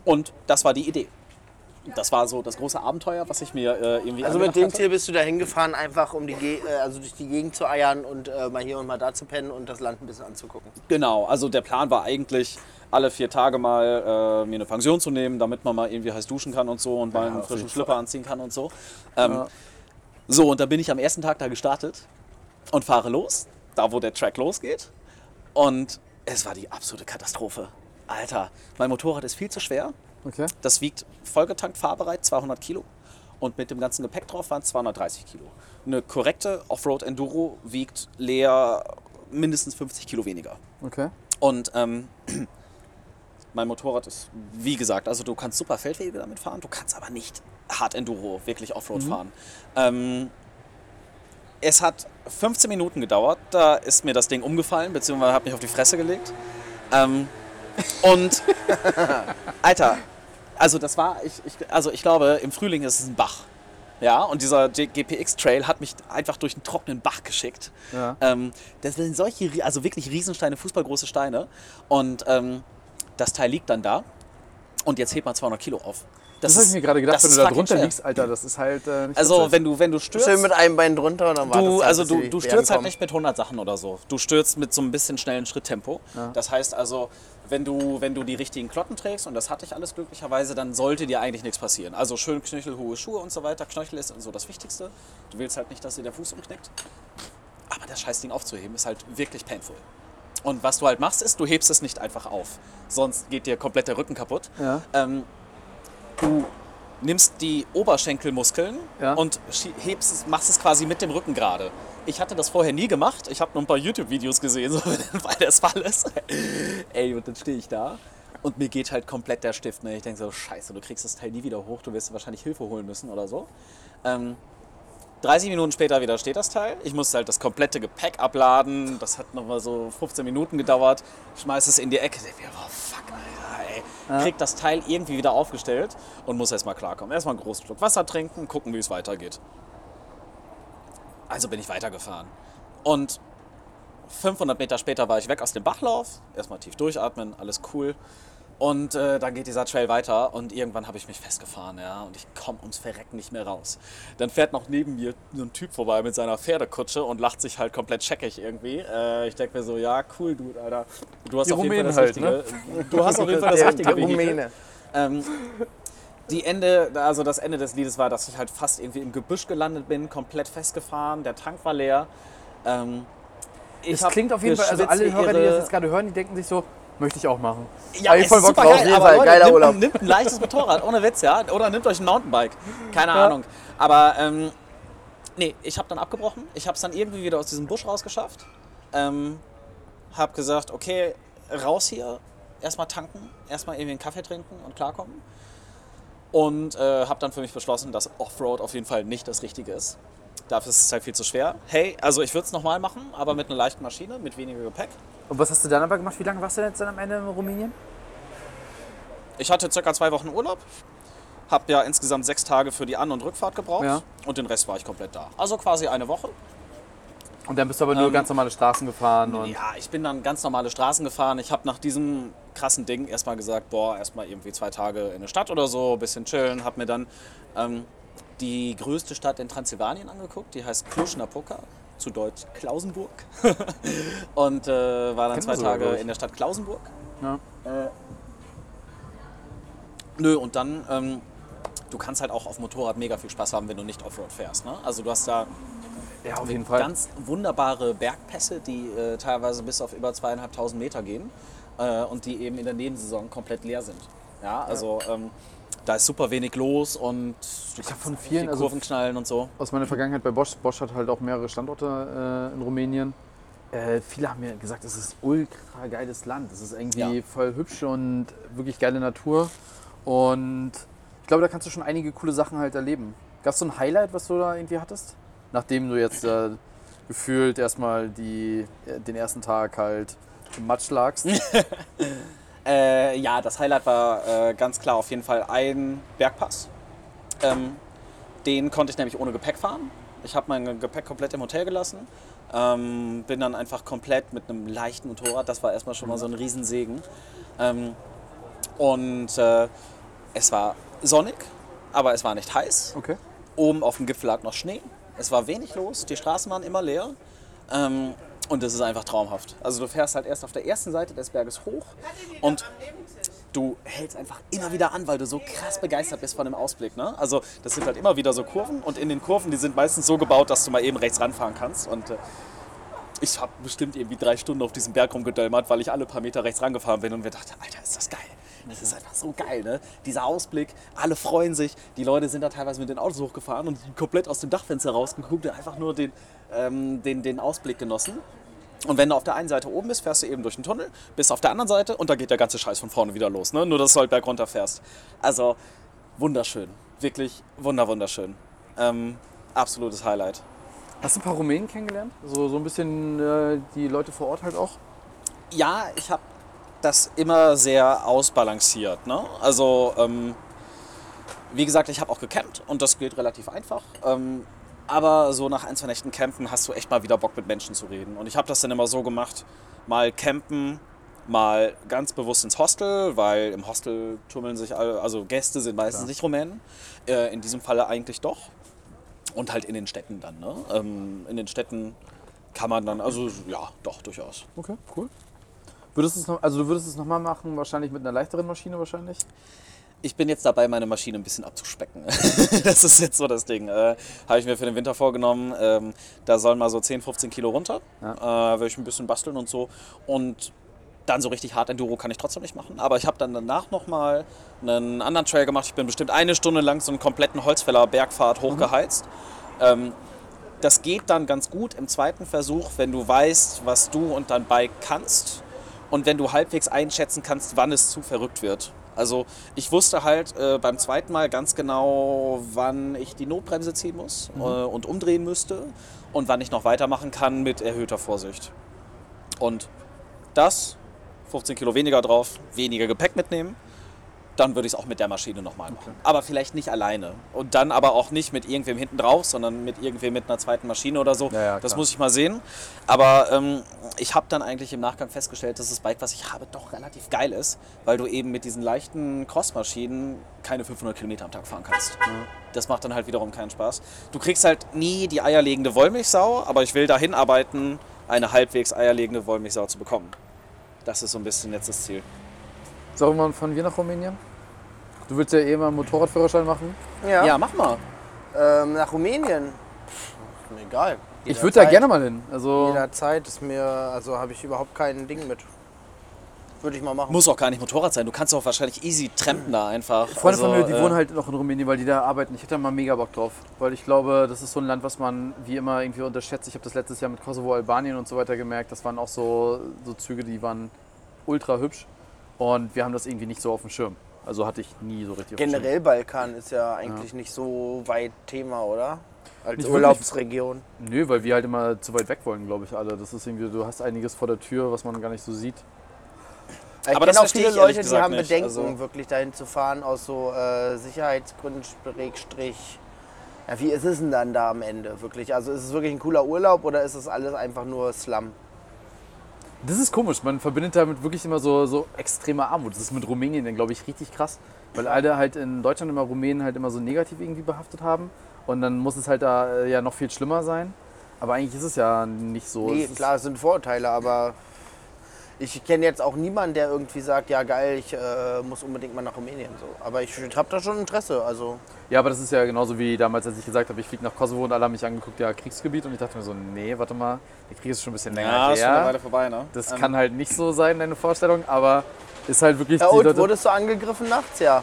und das war die Idee. Das war so das große Abenteuer, was ich mir äh, irgendwie Also mit dem hatte. Ziel bist du da hingefahren, einfach um die Ge äh, also durch die Gegend zu eiern und äh, mal hier und mal da zu pennen und das Land ein bisschen anzugucken. Genau, also der Plan war eigentlich, alle vier Tage mal äh, mir eine Pension zu nehmen, damit man mal irgendwie heiß duschen kann und so und mal einen auf frischen Schlipper anziehen kann und so. Ähm, So, und da bin ich am ersten Tag da gestartet und fahre los, da wo der Track losgeht. Und es war die absolute Katastrophe. Alter, mein Motorrad ist viel zu schwer. Okay. Das wiegt vollgetankt fahrbereit 200 Kilo. Und mit dem ganzen Gepäck drauf waren es 230 Kilo. Eine korrekte Offroad Enduro wiegt leer mindestens 50 Kilo weniger. Okay. Und ähm, mein Motorrad ist, wie gesagt, also du kannst super Feldwege damit fahren, du kannst aber nicht Hard Enduro, wirklich Offroad fahren. Ähm, es hat 15 Minuten gedauert, da ist mir das Ding umgefallen, beziehungsweise habe mich auf die Fresse gelegt. Ähm, und, Alter, also das war, ich, ich, also ich glaube, im Frühling ist es ein Bach. Ja, und dieser GPX-Trail hat mich einfach durch einen trockenen Bach geschickt. Ja. Ähm, das sind solche, also wirklich Riesensteine, fußballgroße Steine. Und ähm, das Teil liegt dann da. Und jetzt hebt man 200 Kilo auf. Das, habe ich mir gerade gedacht, das wenn du da drunter schwer. liegst, Alter, das ist halt äh, nicht Also wenn du, wenn du stürzt, Schön mit einem Bein drunter und dann wartest du, halt, also du, du stürzt halt nicht mit 100 Sachen oder so. Du stürzt mit so ein bisschen schnellen Schritttempo. Das heißt also, wenn du, wenn du die richtigen Klotten trägst, und das hatte ich alles glücklicherweise, dann sollte dir eigentlich nichts passieren. Also schön knöchelhohe Schuhe und so weiter. Knöchel ist so das Wichtigste. Du willst halt nicht, dass dir der Fuß umknickt. Aber das Scheißding aufzuheben ist halt wirklich painful. Und was du halt machst, ist, du hebst es nicht einfach auf. Sonst geht dir komplett der Rücken kaputt. Ja. Ähm, du nimmst die Oberschenkelmuskeln Ja. und hebst es, machst es quasi mit dem Rücken gerade. Ich hatte das vorher nie gemacht. Ich habe nur ein paar YouTube-Videos gesehen, so weil das Fall ist. Ey, und dann stehe ich da und mir geht halt komplett der Stift. Ne? Ich denke so, scheiße, du kriegst das Teil nie wieder hoch, du wirst wahrscheinlich Hilfe holen müssen oder so. Ähm, 30 Minuten später wieder steht das Teil. Ich musste halt das komplette Gepäck abladen. Das hat nochmal so 15 Minuten gedauert. Ich schmeiß es in die Ecke. Denk mir, oh fuck, Alter, ey. Krieg das Teil irgendwie wieder aufgestellt und muss erstmal klarkommen. Erstmal einen großen Schluck Wasser trinken, gucken, wie es weitergeht. Also bin ich weitergefahren. Und 500 Meter später war ich weg aus dem Bachlauf. Erstmal tief durchatmen, alles cool. Und äh, dann geht dieser Trail weiter und irgendwann habe ich mich festgefahren, ja, und ich komme ums Verrecken nicht mehr raus. Dann fährt noch neben mir so ein Typ vorbei mit seiner Pferdekutsche und lacht sich halt komplett checkig irgendwie. Äh, ich denke mir so, ja, cool, Dude, Alter. Du hast Die auf jeden Fall das Rumänen halt, Richtige. Du hast auf jeden Fall das richtige. Rumäne. Ähm, die Ende, also das Ende des Liedes war, dass ich halt fast irgendwie im Gebüsch gelandet bin, komplett festgefahren, der Tank war leer. Ähm, ich Es klingt auf jeden Fall, also alle Hörer, die das jetzt gerade hören, die denken sich so, möchte ich auch machen. Ja, es voll ist Bock super drauf. geil, Auf jeden aber Fall, Leute, geiler nimmt, Urlaub. Ein, nimmt ein leichtes Motorrad, ohne Witz, ja. Oder nehmt euch ein Mountainbike. Keine Ahnung. Aber ähm, nee, ich habe dann abgebrochen. Ich habe es dann irgendwie wieder aus diesem Busch rausgeschafft. Ähm, habe gesagt, okay, raus hier, erstmal tanken, erstmal irgendwie einen Kaffee trinken und klarkommen. Und äh, habe dann für mich beschlossen, dass Offroad auf jeden Fall nicht das Richtige ist. Dafür ist es halt viel zu schwer. Hey, also ich würde es nochmal machen, aber mit einer leichten Maschine, mit weniger Gepäck. Und was hast du dann aber gemacht? Wie lange warst du denn jetzt dann am Ende in Rumänien? Ich hatte circa zwei Wochen Urlaub, habe ja insgesamt sechs Tage für die An- und Rückfahrt gebraucht Ja. und den Rest war ich komplett da. Also quasi eine Woche. Und dann bist du aber nur Ähm, ganz normale Straßen gefahren und Ja, ich bin dann ganz normale Straßen gefahren. Ich habe nach diesem krassen Ding erstmal gesagt, boah, erstmal irgendwie zwei Tage in der Stadt oder so, bisschen chillen. Habe mir dann ähm, die größte Stadt in Transsilvanien angeguckt, die heißt Cluj-Napoca, zu Deutsch Klausenburg. und äh, war dann Kennen zwei sogar, Tage in der Stadt Klausenburg. Ja. Äh, nö, und dann, ähm, du kannst halt auch auf Motorrad mega viel Spaß haben, wenn du nicht Offroad fährst. Ne? Also du hast da ja, auf jeden Fall. ganz wunderbare Bergpässe, die äh, teilweise bis auf über zweieinhalbtausend Meter gehen äh, und die eben in der Nebensaison komplett leer sind. Ja, also ähm, da ist super wenig los und du hab kannst von vielen, die also- Kurven knallen und so. Aus meiner Vergangenheit bei Bosch. Bosch hat halt auch mehrere Standorte äh, in Rumänien. Äh, viele haben mir gesagt, es ist ultra geiles Land. Es ist irgendwie Ja. voll hübsch und wirklich geile Natur. Und ich glaube, da kannst du schon einige coole Sachen halt erleben. Gab es so ein Highlight, was du da irgendwie hattest? Nachdem du jetzt äh, gefühlt erstmal die, äh, den ersten Tag halt im Matsch lagst. Äh, ja, das Highlight war äh, ganz klar auf jeden Fall ein Bergpass. Ähm, den konnte ich nämlich ohne Gepäck fahren. Ich habe mein Gepäck komplett im Hotel gelassen. Ähm, bin dann einfach komplett mit einem leichten Motorrad. Das war erstmal schon mal so ein Riesensegen. Ähm, und äh, es war sonnig, aber es war nicht heiß. Okay. Oben auf dem Gipfel lag noch Schnee. Es war wenig los, die Straßen waren immer leer. Ähm, und es ist einfach traumhaft. Also du fährst halt erst auf der ersten Seite des Berges hoch und du hältst einfach immer wieder an, weil du so krass begeistert bist von dem Ausblick. Ne? Also das sind halt immer wieder so Kurven und in den Kurven, die sind meistens so gebaut, dass du mal eben rechts ranfahren kannst. Und äh, ich habe bestimmt irgendwie drei Stunden auf diesem Berg rumgedämmert, weil ich alle paar Meter rechts rangefahren bin und mir dachte, Alter, ist das geil. Das ist einfach so geil, ne? Dieser Ausblick, alle freuen sich. Die Leute sind da teilweise mit den Autos hochgefahren und komplett aus dem Dachfenster rausgeguckt und einfach nur den, ähm, den, den Ausblick genossen. Und wenn du auf der einen Seite oben bist, fährst du eben durch den Tunnel, bist auf der anderen Seite und da geht der ganze Scheiß von vorne wieder los. Ne? Nur, dass du halt bergunter fährst. Also, wunderschön. Wirklich wunder, wunderschön. Ähm, absolutes Highlight. Hast du ein paar Rumänen kennengelernt? So, so ein bisschen äh, die Leute vor Ort halt auch? Ja, ich habe das immer sehr ausbalanciert. Ne? Also, ähm, wie gesagt, ich habe auch gecampt und das geht relativ einfach. Ähm, aber so nach ein, zwei Nächten campen hast du echt mal wieder Bock mit Menschen zu reden. Und ich habe das dann immer so gemacht, mal campen, mal ganz bewusst ins Hostel, weil im Hostel tummeln sich alle, also Gäste sind meistens nicht Rumänen. Äh, in diesem Falle eigentlich doch. Und halt in den Städten dann. Ne? Ähm, in den Städten kann man dann, also ja, doch, durchaus. Okay, cool. Würdest du es noch, also du würdest es nochmal machen, wahrscheinlich mit einer leichteren Maschine wahrscheinlich? Ich bin jetzt dabei, meine Maschine ein bisschen abzuspecken. das ist jetzt so das Ding. Äh, Habe ich mir für den Winter vorgenommen. Ähm, da sollen mal so 10, 15 Kilo runter. Ja. Äh, will ich ein bisschen basteln und so. Und dann so richtig hart Enduro kann ich trotzdem nicht machen. Aber ich habe dann danach nochmal einen anderen Trail gemacht. Ich bin bestimmt eine Stunde lang so einen kompletten Holzfäller Bergfahrt hochgeheizt. Ähm, das geht dann ganz gut im zweiten Versuch, wenn du weißt, was du und dein Bike kannst und wenn du halbwegs einschätzen kannst, wann es zu verrückt wird. Also ich wusste halt äh, beim zweiten Mal ganz genau, wann ich die Notbremse ziehen muss äh, und umdrehen müsste und wann ich noch weitermachen kann mit erhöhter Vorsicht. Und das, 15 Kilo weniger drauf, weniger Gepäck mitnehmen, dann würde ich es auch mit der Maschine nochmal machen. Aber vielleicht nicht alleine. Und dann aber auch nicht mit irgendwem hinten drauf, sondern mit irgendwem mit einer zweiten Maschine oder so. Ja, ja, das muss ich mal sehen. Aber ähm, ich habe dann eigentlich im Nachgang festgestellt, dass das Bike, was ich habe, doch relativ geil ist, weil du eben mit diesen leichten Crossmaschinen keine 500 Kilometer am Tag fahren kannst. Das macht dann halt wiederum keinen Spaß. Du kriegst halt nie die eierlegende Wollmilchsau, aber ich will dahin arbeiten, eine halbwegs eierlegende Wollmilchsau zu bekommen. Das ist so ein bisschen jetzt das Ziel. Sollen wir von wir nach Rumänien? Du willst ja eh mal einen Motorradführerschein machen. Ja. Ja, mach mal. Ähm, nach Rumänien. Pff, mir egal. Ich würde da gerne mal hin. Also Jederzeit ist mir, also habe ich überhaupt kein Ding mit. Würde ich mal machen. Muss auch gar nicht Motorrad sein. Du kannst auch wahrscheinlich easy trampen da einfach. Freunde von Also, mir, die äh, wohnen halt noch in Rumänien, weil die da arbeiten. Ich hätte da mal mega Bock drauf. Weil ich glaube, das ist so ein Land, was man wie immer irgendwie unterschätzt. Ich habe das letztes Jahr mit Kosovo, Albanien und so weiter gemerkt. Das waren auch so, so Züge, die waren ultra hübsch. Und wir haben das irgendwie nicht so auf dem Schirm. Also hatte ich nie so richtig. Generell Balkan ist ja eigentlich nicht so weit Thema, oder? Als Nicht Urlaubsregion. Nö, weil wir halt immer zu weit weg wollen, glaube ich, alle. Das ist irgendwie, du hast einiges vor der Tür, was man gar nicht so sieht. Ich Aber kenne das auch viele Leute, die haben nicht. Bedenken, Also- wirklich dahin zu fahren, aus so äh, Sicherheitsgründen, Schrägstrich. Ja, wie ist es denn dann da am Ende wirklich? Also ist es wirklich ein cooler Urlaub oder ist es alles einfach nur Slum? Das ist komisch. Man verbindet damit wirklich immer so, so extreme Armut. Das ist mit Rumänien dann, glaube ich, richtig krass. Weil alle halt in Deutschland immer Rumänen halt immer so negativ irgendwie behaftet haben. Und dann muss es halt da äh, ja noch viel schlimmer sein. Aber eigentlich ist es ja nicht so. Nee, Es klar, es sind Vorurteile, aber ich kenne jetzt auch niemanden, der irgendwie sagt, ja geil, ich äh, muss unbedingt mal nach Rumänien. So. Aber ich habe da schon Interesse. Also Ja, aber das ist ja genauso wie damals, als ich gesagt habe, ich fliege nach Kosovo und alle haben mich angeguckt, ja, Kriegsgebiet. Und ich dachte mir so, nee, warte mal, der Krieg ist schon ein bisschen länger Ja, ist schon eine her. Weile vorbei, ne? Das Ähm, kann halt nicht so sein, deine Vorstellung, aber ist halt wirklich ja, und Leute- wurdest du angegriffen nachts, ja?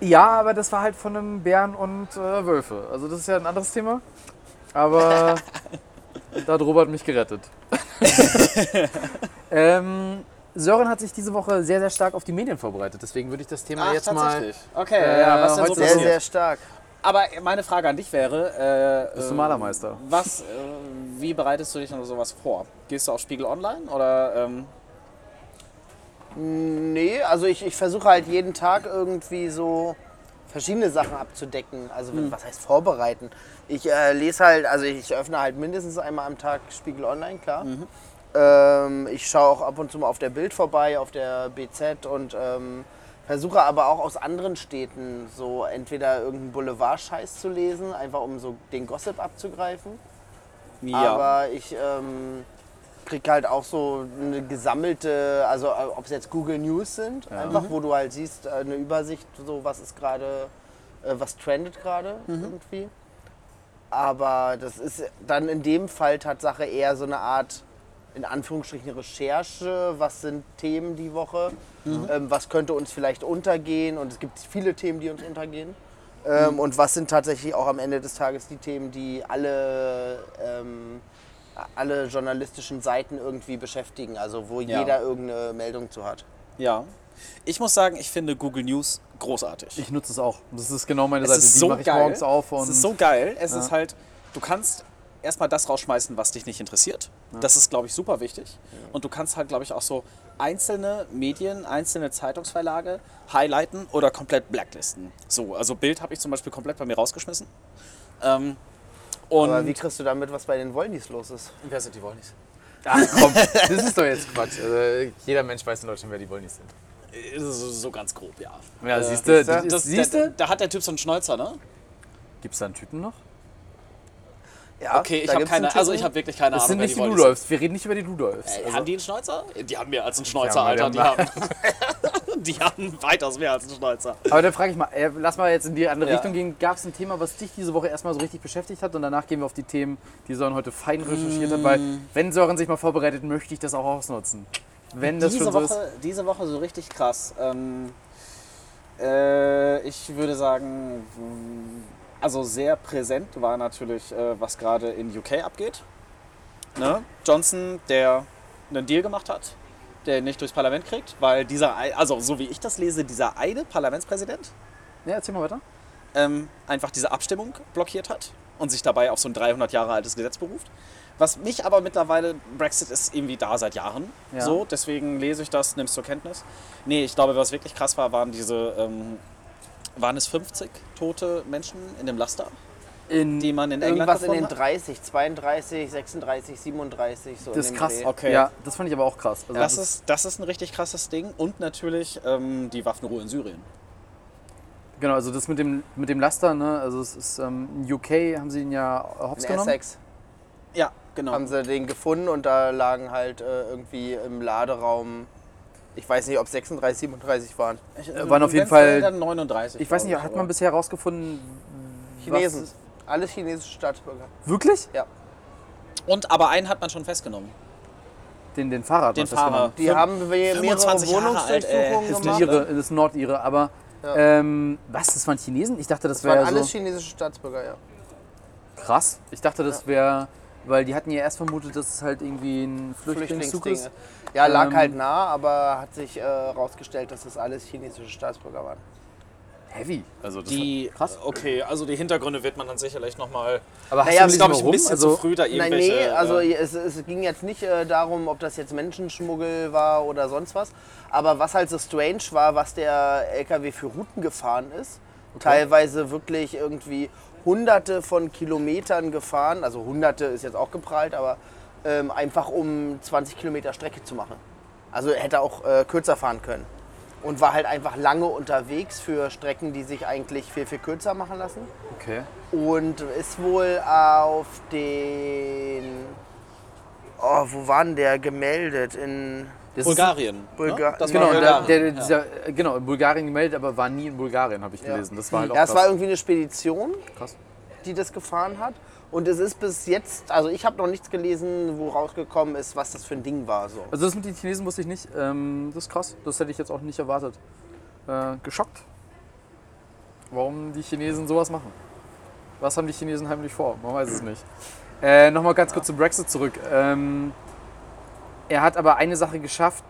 Ja, aber das war halt von einem Bären und äh, Wölfe. Also das ist ja ein anderes Thema. Aber da hat Robert mich gerettet. ähm, Sören hat sich diese Woche sehr, sehr stark auf die Medien vorbereitet. Deswegen würde ich das Thema Ach, jetzt mal... Okay, Äh, ja, was denn so Sehr, passiert? sehr stark. Aber meine Frage an dich wäre, äh, Bist du äh, Malermeister? Was, äh, wie bereitest du dich noch sowas vor? Gehst du auf Spiegel Online oder? Ähm, Nee, also ich, ich versuche halt jeden Tag irgendwie so verschiedene Sachen abzudecken. Also was heißt vorbereiten? Ich äh, lese halt, also ich öffne halt mindestens einmal am Tag Spiegel Online, klar. Ähm, ich schaue auch ab und zu mal auf der Bild vorbei, auf der BZ und ähm, versuche aber auch aus anderen Städten so entweder irgendeinen Boulevard-Scheiß zu lesen, einfach um so den Gossip abzugreifen. Aber ich ähm, krieg halt auch so eine gesammelte, also äh, ob es jetzt Google News sind, einfach wo du halt siehst, äh, eine Übersicht, so was ist gerade, äh, was trendet gerade irgendwie. Aber das ist dann in dem Fall Tatsache eher so eine Art, in Anführungsstrichen, Recherche. Was sind Themen die Woche? Ähm, was könnte uns vielleicht untergehen? Und es gibt viele Themen, die uns untergehen. Ähm, Und was sind tatsächlich auch am Ende des Tages die Themen, die alle, ähm, alle journalistischen Seiten irgendwie beschäftigen? Also wo Ja. jeder irgendeine Meldung zu hat. Ja. Ich muss sagen, ich finde Google News großartig. Ich nutze es auch. Das ist genau meine es Seite. ist Die so mache ich geil. morgens auf und es ist so geil. Es Ja. ist halt, du kannst erstmal das rausschmeißen, was dich nicht interessiert. Das ist, glaube ich, super wichtig. Und du kannst halt, glaube ich, auch so einzelne Medien, einzelne Zeitungsverlage highlighten oder komplett blacklisten. So, also Bild habe ich zum Beispiel komplett bei mir rausgeschmissen. Ähm, und Aber wie kriegst du damit, was bei den Wollnis los ist? wer sind die Wollnis? Ach komm, das ist doch jetzt Quatsch. Also, jeder Mensch weiß in Deutschland, wer die Wollnis sind. So, so ganz grob, ja. Ja, Äh, siehst du, siehst du? das- Das, siehst da, du? da hat der Typ so einen Schnäuzer, ne? Gibt es da einen Typen noch? Ja, Okay, ich habe gibt's keine, also ich habe wirklich keine Das Ahnung, sind wer nicht die Ludolfs. Wir reden nicht über die Ludolfs. sind. Äh, Also, haben die einen Schnäuzer? Die haben mehr als einen Schnäuzer, Ja, Alter. Die haben, die haben weitaus mehr als einen Schnäuzer. aber dann frage ich mal, äh, lass mal jetzt in die andere Ja. Richtung gehen. Gab es ein Thema, was dich diese Woche erstmal so richtig beschäftigt hat und danach gehen wir auf die Themen, die Sören heute fein recherchiert hat, weil Mm. wenn Sören sich mal vorbereitet, möchte ich das auch ausnutzen. Wenn das diese, schon so Woche, ist. diese Woche so richtig krass. Ähm, äh, ich würde sagen, also sehr präsent war natürlich, äh, was gerade in UK abgeht. Ne? Johnson, der einen Deal gemacht hat, der nicht durchs Parlament kriegt, weil dieser, also so wie ich das lese, dieser eine Parlamentspräsident Ja, erzähl mal weiter. ähm, einfach diese Abstimmung blockiert hat und sich dabei auf so ein 300 Jahre altes Gesetz beruft. Was mich aber mittlerweile, Brexit ist irgendwie da seit Jahren. Ja. So, deswegen lese ich das, nimm's zur Kenntnis. Nee, ich glaube, was wirklich krass war, waren diese, ähm, waren es 50 tote Menschen in dem Laster, In, die man in England Irgendwas in den hat? 30, 32, 36, 37, so das in ist krass. Dreh. Okay. Ja, das fand ich aber auch krass. Also Das ist, das ist ein richtig krasses Ding. Und natürlich ähm, die Waffenruhe in Syrien. Genau, also das mit dem, mit dem Laster, ne? Also es ist ähm, in UK haben sie ihn ja hops In genommen. Essex Ja, genau. haben sie den gefunden und da lagen halt äh, irgendwie im Laderaum, ich weiß nicht, ob 36, 37 waren. Ich- waren auf jeden Fall- Dann 39. Ich weiß nicht, hat man bisher herausgefunden, Chinesen. Was- Alles chinesische Staatsbürger. Wirklich? Ja. Und aber einen hat man schon festgenommen. Den, den Fahrer hat Den man festgenommen. Fahrer. Die Fünf- haben mehrere 25 Jahre alt, ey. Wohnungsdurchsuchungen Das ist gemacht. das ist Nordire, aber Ja. ähm, was, das waren Chinesen? Ich dachte, das Das waren wäre alles so chinesische Staatsbürger, ja. krass. Ich dachte, das wäre, weil die hatten ja erst vermutet, dass es halt irgendwie ein Flüchtlingszug Flüchtlingsdinge. ist. Ja, lag Ähm, halt nah, aber hat sich herausgestellt, dass das alles chinesische Staatsbürger waren. Heavy. Also das Die, krass. okay, also die Hintergründe wird man dann sicherlich nochmal. Aber Naja, du ist, glaube ich, ein bisschen also, zu früh da Nein, irgendwelche. nee, also äh, es, es ging jetzt nicht äh, darum, ob das jetzt Menschenschmuggel war oder sonst was. Aber was halt so strange war, was der LKW für Routen gefahren ist. Teilweise wirklich irgendwie hunderte von Kilometern gefahren. Also hunderte ist jetzt auch geprallt, aber ähm, einfach um 20 Kilometer Strecke zu machen. Also er hätte auch äh, kürzer fahren können. Und war halt einfach lange unterwegs für Strecken, die sich eigentlich viel, viel kürzer machen lassen. okay. Und ist wohl auf den. Oh, wo war denn der gemeldet? In. Das Bulgarien. Bulga- ne? Das Ist, genau, war der, Bulgarien. der, ja. dieser, genau, in Bulgarien gemeldet, aber war nie in Bulgarien, habe ich Ja. gelesen. Das war halt auch Ja, es krass. war irgendwie eine Spedition, krass. die das gefahren hat. Und es ist bis jetzt, also ich habe noch nichts gelesen, wo rausgekommen ist, was das für ein Ding war. So. Also das mit den Chinesen wusste ich nicht. Ähm, das ist krass. Das hätte ich jetzt auch nicht erwartet. Äh, geschockt. Warum die Chinesen sowas machen. Was haben die Chinesen heimlich vor? Man weiß es nicht. Äh, Nochmal ganz kurz zum Brexit zurück. Ähm, er hat aber eine Sache geschafft.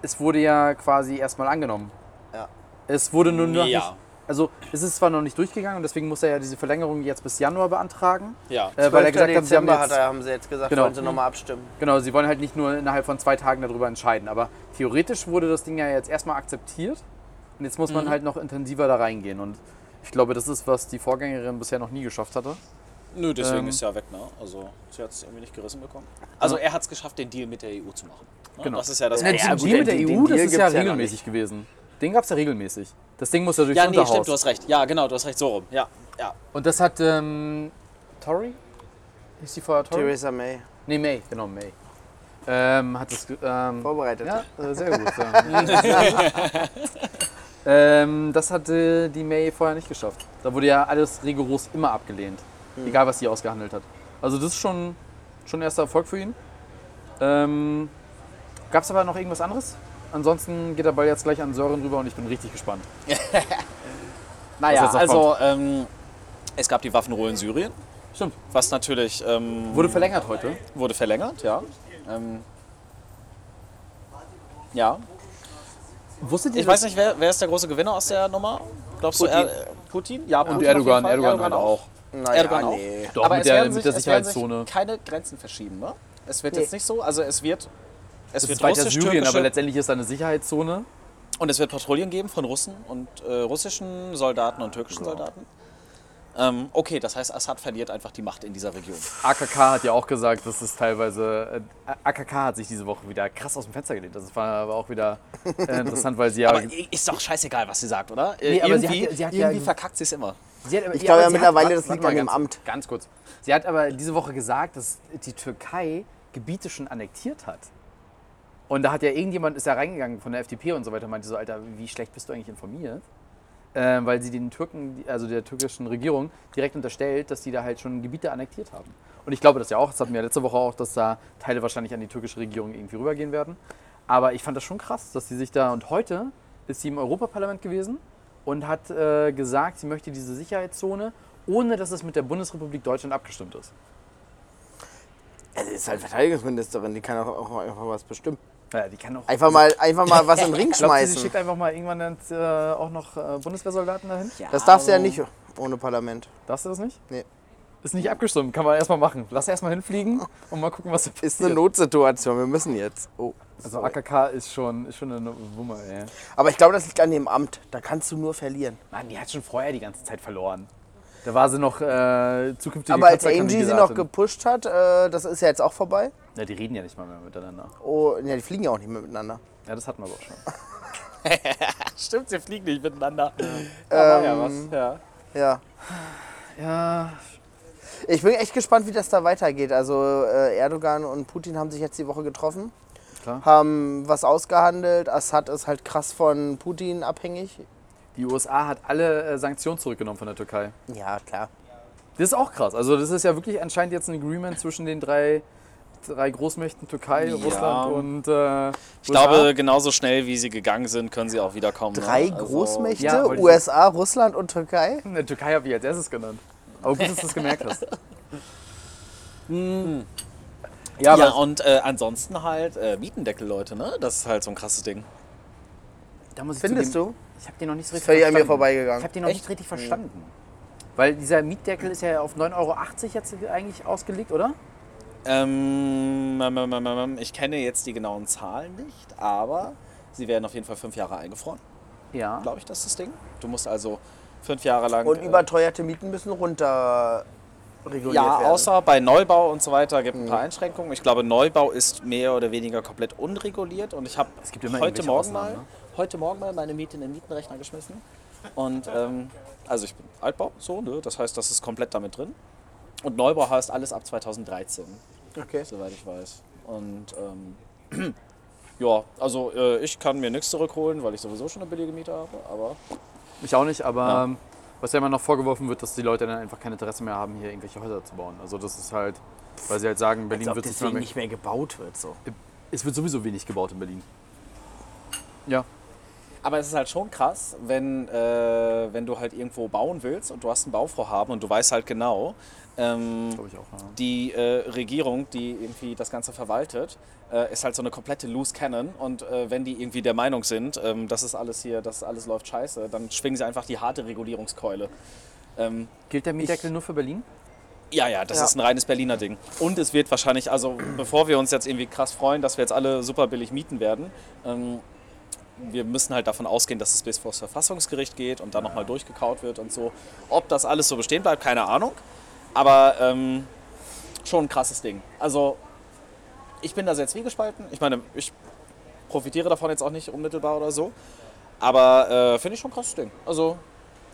Es wurde ja quasi erstmal angenommen. Ja. Es wurde nur noch Ja. nicht. Also es ist zwar noch nicht durchgegangen und deswegen muss er ja diese Verlängerung jetzt bis Januar beantragen. Ja. Äh, weil er gesagt hat, sie haben Dezember jetzt, hat er, haben sie jetzt gesagt, Genau. wollen sie nochmal abstimmen. Genau, sie wollen halt nicht nur innerhalb von zwei Tagen darüber entscheiden. Aber theoretisch wurde das Ding ja jetzt erstmal akzeptiert. Und jetzt muss man halt noch intensiver da reingehen. Und ich glaube, das ist, was die Vorgängerin bisher noch nie geschafft hatte. Nö, deswegen Ähm, ist ja weg, ne? Also sie hat es irgendwie nicht gerissen bekommen. Also er hat es geschafft, den Deal mit der EU zu machen. Ne? Genau. Das ist ja das ja, Deal gut, mit der EU, das Deal ist ja ja regelmäßig gewesen. Den gab es ja regelmäßig. Das Ding muss ja durchs Ja, nee, Unterhaus. stimmt, du hast recht. Ja, genau, du hast recht, so rum. Ja, ja. Und das hat ähm, Tory? Ist die vorher Tory? Theresa May. Nee, May, genau, May. Ähm, hat das. ge- Ähm, Vorbereitet. ja, äh, sehr gut. Ja. ähm, das hatte die May vorher nicht geschafft. Da wurde ja alles rigoros immer abgelehnt. Egal, was sie ausgehandelt hat. Also, das ist schon, schon ein erster Erfolg für ihn. Ähm, Gab es aber noch irgendwas anderes? Ansonsten geht der Ball jetzt gleich an Sören rüber und ich bin richtig gespannt. Naja, also ähm, es gab die Waffenruhe in Syrien, Stimmt. was natürlich ähm, Wurde verlängert heute. wurde verlängert, ja. Ähm, ja. Wusstet ihr Ich weiß nicht, wer, wer ist der große Gewinner aus der Nummer? Glaubst Putin. du er, Putin? Ja, Putin Erdogan, Fall. Erdogan halt auch. Naja, Erdogan auch. nee. Doch, Aber mit es der, werden mit sich, der Sicherheitszone. sich keine Grenzen verschieben, ne? Es wird Nee. jetzt nicht so, also es wird es Das wird ist weiter russisch, Syrien, aber letztendlich ist da eine Sicherheitszone. und es wird Patrouillen geben von Russen und äh, russischen Soldaten und türkischen Soldaten. Ähm, okay, das heißt, Assad verliert einfach die Macht in dieser Region. AKK hat ja auch gesagt, dass es teilweise. Äh, AKK hat sich diese Woche wieder krass aus dem Fenster gelehnt. Das war aber auch wieder äh, interessant, weil sie ja. Aber ist doch scheißegal, was sie sagt, oder? Äh, Nee, aber sie irgendwie hat ja- sie hat ja- irgendwie verkackt sie es immer. sie hat, aber- Ich glaube ja mittlerweile, hat- das liegt mal an dem Amt. Ganz kurz. Sie hat aber diese Woche gesagt, dass die Türkei Gebiete schon annektiert hat. Und da hat ja irgendjemand, ist ja reingegangen von der FDP und so weiter, meinte so, Alter, wie schlecht bist du eigentlich informiert? Ähm, weil sie den Türken, also der türkischen Regierung, direkt unterstellt, dass die da halt schon Gebiete annektiert haben. Und ich glaube das ja auch, das hatten wir letzte Woche auch, dass da Teile wahrscheinlich an die türkische Regierung irgendwie rübergehen werden. Aber ich fand das schon krass, dass sie sich da, und heute ist sie im Europaparlament gewesen und hat äh, gesagt, sie möchte diese Sicherheitszone, ohne dass es mit der Bundesrepublik Deutschland abgestimmt ist. Es ist halt Verteidigungsministerin, die kann auch, auch einfach was bestimmen. Ja, die kann auch. Einfach mal, einfach mal was in den Ring du, sie schmeißen. schickt einfach mal irgendwann jetzt, äh, auch noch äh, Bundeswehrsoldaten dahin? Das darfst du ja nicht ohne Parlament. Darfst du das nicht? Nee. Ist nicht abgestimmt, kann man erstmal machen. Lass erstmal hinfliegen und mal gucken, was da passiert. Ist eine Notsituation, wir müssen jetzt. Oh. Also AKK ist schon, ist schon eine Wumme, ey. Aber ich glaube, das liegt an dem Amt. Da kannst du nur verlieren. Mann, die hat schon vorher die ganze Zeit verloren. Da war sie noch äh, zukünftige Aber als Angie sie noch gepusht hat, äh, das ist ja jetzt auch vorbei. Ja, die reden ja nicht mal mehr miteinander. Oh, ja, die fliegen ja auch nicht mehr miteinander. Ja, das hatten wir aber auch schon. Stimmt, sie fliegen nicht miteinander. Ähm, Ja. Ja. Ja, Ich bin echt gespannt, wie das da weitergeht. Also äh, Erdogan und Putin haben sich jetzt die Woche getroffen, klar. haben was ausgehandelt. Assad ist halt krass von Putin abhängig. Die USA hat alle äh, Sanktionen zurückgenommen von der Türkei. Ja, klar. Das ist auch krass. Also das ist ja wirklich anscheinend jetzt ein Agreement zwischen den drei, drei Großmächten Türkei, Ja. Russland und äh, Ich glaube, genauso schnell wie sie gegangen sind, können sie auch wiederkommen. Drei ne? Also, Großmächte, ja, USA, Russland und Türkei. Die Türkei habe ich als erstes genannt. Aber gut, dass du es gemerkt hast. Hm. Ja, aber und äh, ansonsten halt äh, Mietendeckel, Leute, ne? Das ist halt so ein krasses Ding. da muss ich Findest zugeben, du? Ich habe den noch nicht so richtig völlig an mir verstanden. vorbeigegangen. Ich habe den noch Echt? nicht richtig verstanden. Weil dieser Mietdeckel ist ja auf 9,80 Euro jetzt eigentlich ausgelegt, oder? Ähm, ähm, ähm, ähm, ich kenne jetzt die genauen Zahlen nicht, aber sie werden auf jeden Fall fünf Jahre eingefroren, Ja. glaube ich, das ist das Ding. Du musst also fünf Jahre lang. Und äh, überteuerte Mieten müssen runter reguliert Ja, werden. außer bei Neubau und so weiter gibt es ein paar Einschränkungen. Ich glaube, Neubau ist mehr oder weniger komplett unreguliert und ich habe heute Morgen mal, ne? Heute Morgen mal meine Miete in den Mietenrechner geschmissen und ähm, also ich bin Altbau, so, ne? das heißt, das ist komplett damit drin. Und Neubau heißt alles ab 2013, Okay. soweit ich weiß. Und ähm, ja, also äh, ich kann mir nichts zurückholen, weil ich sowieso schon eine billige Miete habe, aber Ich auch nicht, aber Ja. ähm, was ja immer noch vorgeworfen wird, dass die Leute dann einfach kein Interesse mehr haben, hier irgendwelche Häuser zu bauen. Also das ist halt, weil sie halt sagen, Berlin Als ob wird deswegen mehr, nicht mehr gebaut wird. So. es wird sowieso wenig gebaut in Berlin. Ja. Aber es ist halt schon krass, wenn, äh, wenn du halt irgendwo bauen willst und du hast ein Bauvorhaben und du weißt halt genau, ähm, auch. Ja. die äh, Regierung, die irgendwie das Ganze verwaltet, äh, ist halt so eine komplette Loose Cannon. Und äh, wenn die irgendwie der Meinung sind, ähm, das ist alles hier, das alles läuft scheiße, dann schwingen sie einfach die harte Regulierungskeule. Ähm, Gilt der Mietdeckel nur für Berlin? ja, ja, das Ja. ist ein reines Berliner Ding. Und es wird wahrscheinlich, also bevor wir uns jetzt irgendwie krass freuen, dass wir jetzt alle super billig mieten werden, ähm, wir müssen halt davon ausgehen, dass es bis vor das Verfassungsgericht geht und dann nochmal durchgekaut wird und so. Ob das alles so bestehen bleibt, keine Ahnung. Aber ähm, schon ein krasses Ding. Also ich bin da sehr zwiegespalten. Ich meine, ich profitiere davon jetzt auch nicht unmittelbar oder so. Aber äh, finde ich schon ein krasses Ding. Also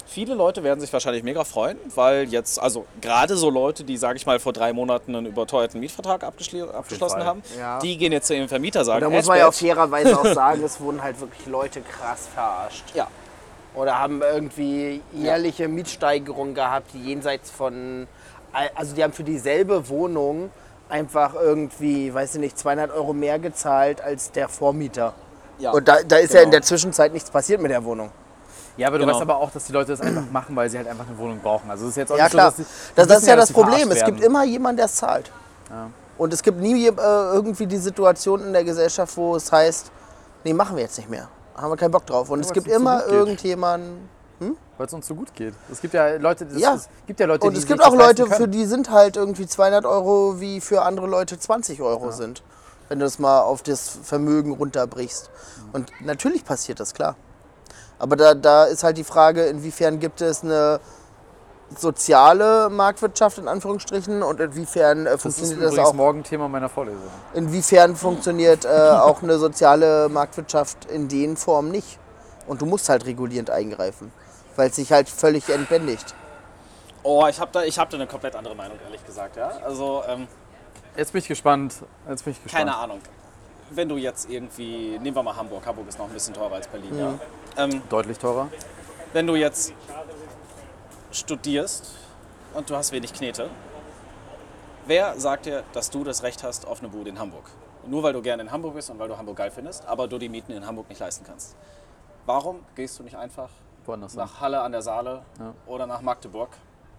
viele Leute werden sich wahrscheinlich mega freuen, weil jetzt, also gerade so Leute, die, sage ich mal, vor drei Monaten einen überteuerten Mietvertrag abgeschlossen haben, Ja. die gehen jetzt zu ihrem Vermieter sagen, Da muss "Edge man ja auch Badge." fairerweise auch sagen, es wurden halt wirklich Leute krass verarscht. Ja, Oder haben irgendwie jährliche Mietsteigerungen gehabt, die jenseits von. Also, die haben für dieselbe Wohnung einfach irgendwie, weiß ich nicht, 200 Euro mehr gezahlt als der Vormieter. ja. Und da, da ist ja in Genau. der Zwischenzeit nichts passiert mit der Wohnung. Ja, aber du Genau. weißt aber auch, dass die Leute das einfach machen, weil sie halt einfach eine Wohnung brauchen. Also es ist jetzt auch Ja, nicht klar. so, dass das, die das wissen ist ja dass das Problem. Es gibt immer jemanden, der es zahlt. Und es gibt nie äh, irgendwie die Situation in der Gesellschaft, wo es heißt, nee, machen wir jetzt nicht mehr. Haben wir keinen Bock drauf. Und Ja, es gibt so immer geht. irgendjemanden. Weil es uns so gut geht. Es gibt ja Leute, das, Ja. es gibt ja Leute, Und es gibt auch das Leute, für die sind halt irgendwie 200 Euro wie für andere Leute 20 Euro sind. Wenn du das mal auf das Vermögen runterbrichst. Und natürlich passiert das, klar. Aber da, da ist halt die Frage, inwiefern gibt es eine soziale Marktwirtschaft in Anführungsstrichen und inwiefern äh, Das ist funktioniert das, auch morgen Thema meiner Vorlesung. inwiefern funktioniert äh, auch eine soziale Marktwirtschaft in den Formen nicht. Und du musst halt regulierend eingreifen, weil es sich halt völlig entbändigt. Oh, ich habe da, ich hab da eine komplett andere Meinung, ehrlich gesagt. Ja? Also, ähm, Jetzt bin ich gespannt. Jetzt bin ich gespannt. keine Ahnung. Wenn du jetzt irgendwie, nehmen wir mal Hamburg, Hamburg ist noch ein bisschen teurer als Berlin, ja. Ähm, Deutlich teurer. wenn du jetzt studierst und du hast wenig Knete, wer sagt dir, dass du das Recht hast auf eine Bude in Hamburg? Nur weil du gerne in Hamburg bist und weil du Hamburg geil findest, aber du die Mieten in Hamburg nicht leisten kannst. Warum gehst du nicht einfach Woanders nach Halle an der Saale oder nach Magdeburg,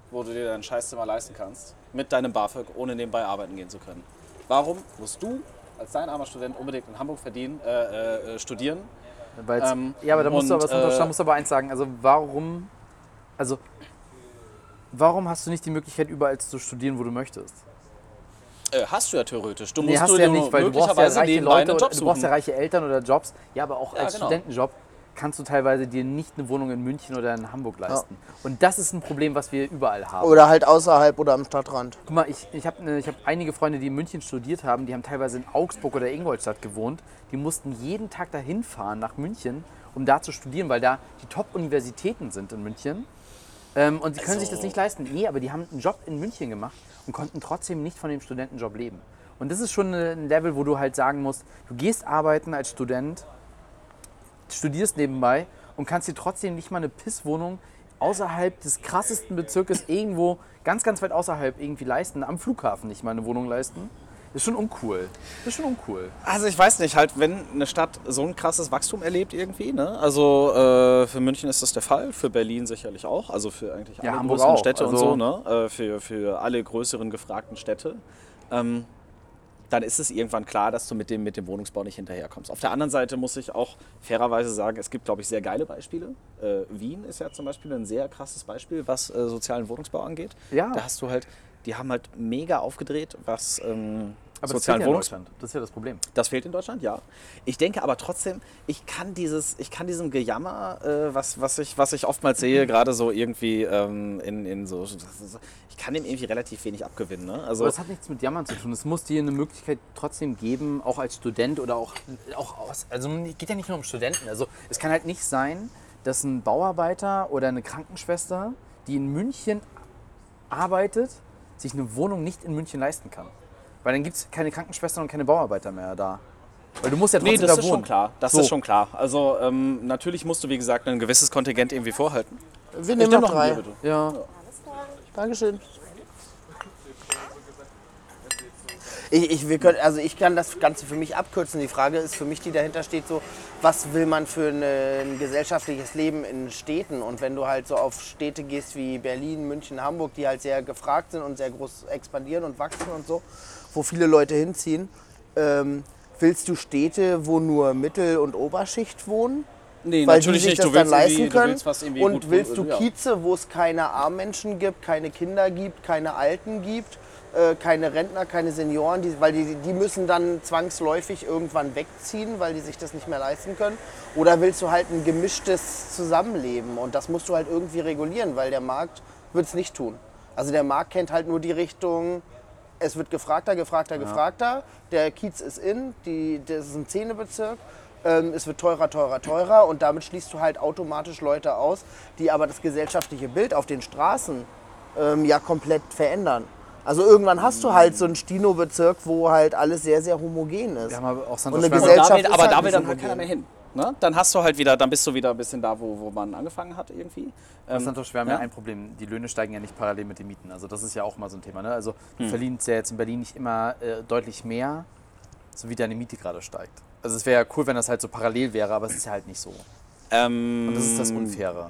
wo du dir dein Scheißzimmer leisten kannst, mit deinem BAföG, ohne nebenbei arbeiten gehen zu können? Warum musst du als dein armer Student unbedingt in Hamburg verdienen, äh, äh, studieren? Ähm, ja, aber da musst du und, aber, was äh, da musst du aber eins sagen. Also warum, also warum hast du nicht die Möglichkeit, überall zu studieren, wo du möchtest? Äh, hast du ja theoretisch. Du Nee, musst hast du du ja nicht, weil du brauchst ja reiche Leute, du brauchst ja reiche Eltern oder Jobs. Ja, aber auch Ja, als genau. Studentenjob kannst du teilweise dir nicht eine Wohnung in München oder in Hamburg leisten. Und das ist ein Problem, was wir überall haben. Oder halt außerhalb oder am Stadtrand. Guck mal, ich, ich habe ne, ich hab einige Freunde, die in München studiert haben, die haben teilweise in Augsburg oder Ingolstadt gewohnt. Die mussten jeden Tag dahin fahren nach München, um da zu studieren, weil da die Top-Universitäten sind in München. Ähm, und sie können sich das Also- nicht leisten. Nee, aber die haben einen Job in München gemacht und konnten trotzdem nicht von dem Studentenjob leben. Und das ist schon ein Level, wo du halt sagen musst, du gehst arbeiten als Student, studierst nebenbei und kannst dir trotzdem nicht mal eine Pisswohnung außerhalb des krassesten Bezirkes irgendwo ganz, ganz weit außerhalb irgendwie leisten, am Flughafen nicht mal eine Wohnung leisten. Das ist schon uncool. Ist schon uncool. Also ich weiß nicht, halt wenn eine Stadt so ein krasses Wachstum erlebt irgendwie, ne? Also äh, für München ist das der Fall, für Berlin sicherlich auch, also für eigentlich Ja, alle Hamburg größeren Städte also- und so, ne? Äh, für, für alle größeren gefragten Städte. Ähm, dann ist es irgendwann klar, dass du mit dem, mit dem Wohnungsbau nicht hinterherkommst. Auf der anderen Seite muss ich auch fairerweise sagen, es gibt, glaube ich, sehr geile Beispiele. Äh, Wien ist ja zum Beispiel ein sehr krasses Beispiel, was äh, sozialen Wohnungsbau angeht. Ja. Da hast du halt, die haben halt mega aufgedreht, was ähm, Aber das fehlt sozialen ja in Deutschland. Das ist ja das Problem. das fehlt in Deutschland, ja. Ich denke aber trotzdem, ich kann dieses, ich kann diesem Gejammer, äh, was, was, ich, was ich oftmals sehe, gerade so irgendwie ähm, in, in so, ich kann dem irgendwie relativ wenig abgewinnen. Ne? Also Aber das hat nichts mit Jammern zu tun. Es muss dir eine Möglichkeit trotzdem geben, auch als Student oder auch, auch aus. Also es geht ja nicht nur um Studenten. Also es kann halt nicht sein, dass ein Bauarbeiter oder eine Krankenschwester, die in München arbeitet, sich eine Wohnung nicht in München leisten kann. Weil dann gibt es keine Krankenschwestern und keine Bauarbeiter mehr da. Weil du musst ja trotzdem nee, das da ist wohnen. schon klar. Das So. ist schon klar. Also ähm, natürlich musst du, wie gesagt, ein gewisses Kontingent irgendwie vorhalten. Wir Ich nehmen nehm noch ein drei. Bier, bitte. Ja. Dankeschön. Ich, ich, wir können, also ich kann das Ganze für mich abkürzen. Die Frage ist für mich, die dahinter steht, so, was will man für ein gesellschaftliches Leben in Städten? Und wenn du halt so auf Städte gehst wie Berlin, München, Hamburg, die halt sehr gefragt sind und sehr groß expandieren und wachsen und so, wo viele Leute hinziehen, ähm, willst du Städte, wo nur Mittel- und Oberschicht wohnen? Nee, weil natürlich die sich nicht. das dann leisten können. willst und willst du. Kieze, wo es keine Armmenschen gibt, keine Kinder gibt, keine Alten gibt, äh, keine Rentner, keine Senioren, die, weil die, die müssen dann zwangsläufig irgendwann wegziehen, weil die sich das nicht mehr leisten können. Oder willst du halt ein gemischtes Zusammenleben und das musst du halt irgendwie regulieren, weil der Markt wird es nicht tun. Also der Markt kennt halt nur die Richtung, es wird gefragter, gefragter, gefragter. Der Kiez ist in, die, das ist ein Zähnebezirk. Ähm, es wird teurer, teurer, teurer und damit schließt du halt automatisch Leute aus, die aber das gesellschaftliche Bild auf den Straßen ähm, ja komplett verändern. Also irgendwann hast du halt so einen Stino-Bezirk, wo halt alles sehr, sehr homogen ist. Wir haben aber auch Und eine Und Gesellschaft da will, ist aber halt da will dann halt keiner mehr hin. Ne? Dann hast du halt wieder, dann bist du wieder ein bisschen da, wo, wo man angefangen hat irgendwie. Ähm, Santos, wir haben ja. ja. ein Problem. Die Löhne steigen ja nicht parallel mit den Mieten. Also das ist ja auch mal so ein Thema. Ne? Also du Hm. verdienst ja jetzt in Berlin nicht immer äh, deutlich mehr, so wie deine Miete gerade steigt. Also es wäre ja cool, wenn das halt so parallel wäre, aber es ist ja halt nicht so. ähm, Und das ist das Unfaire.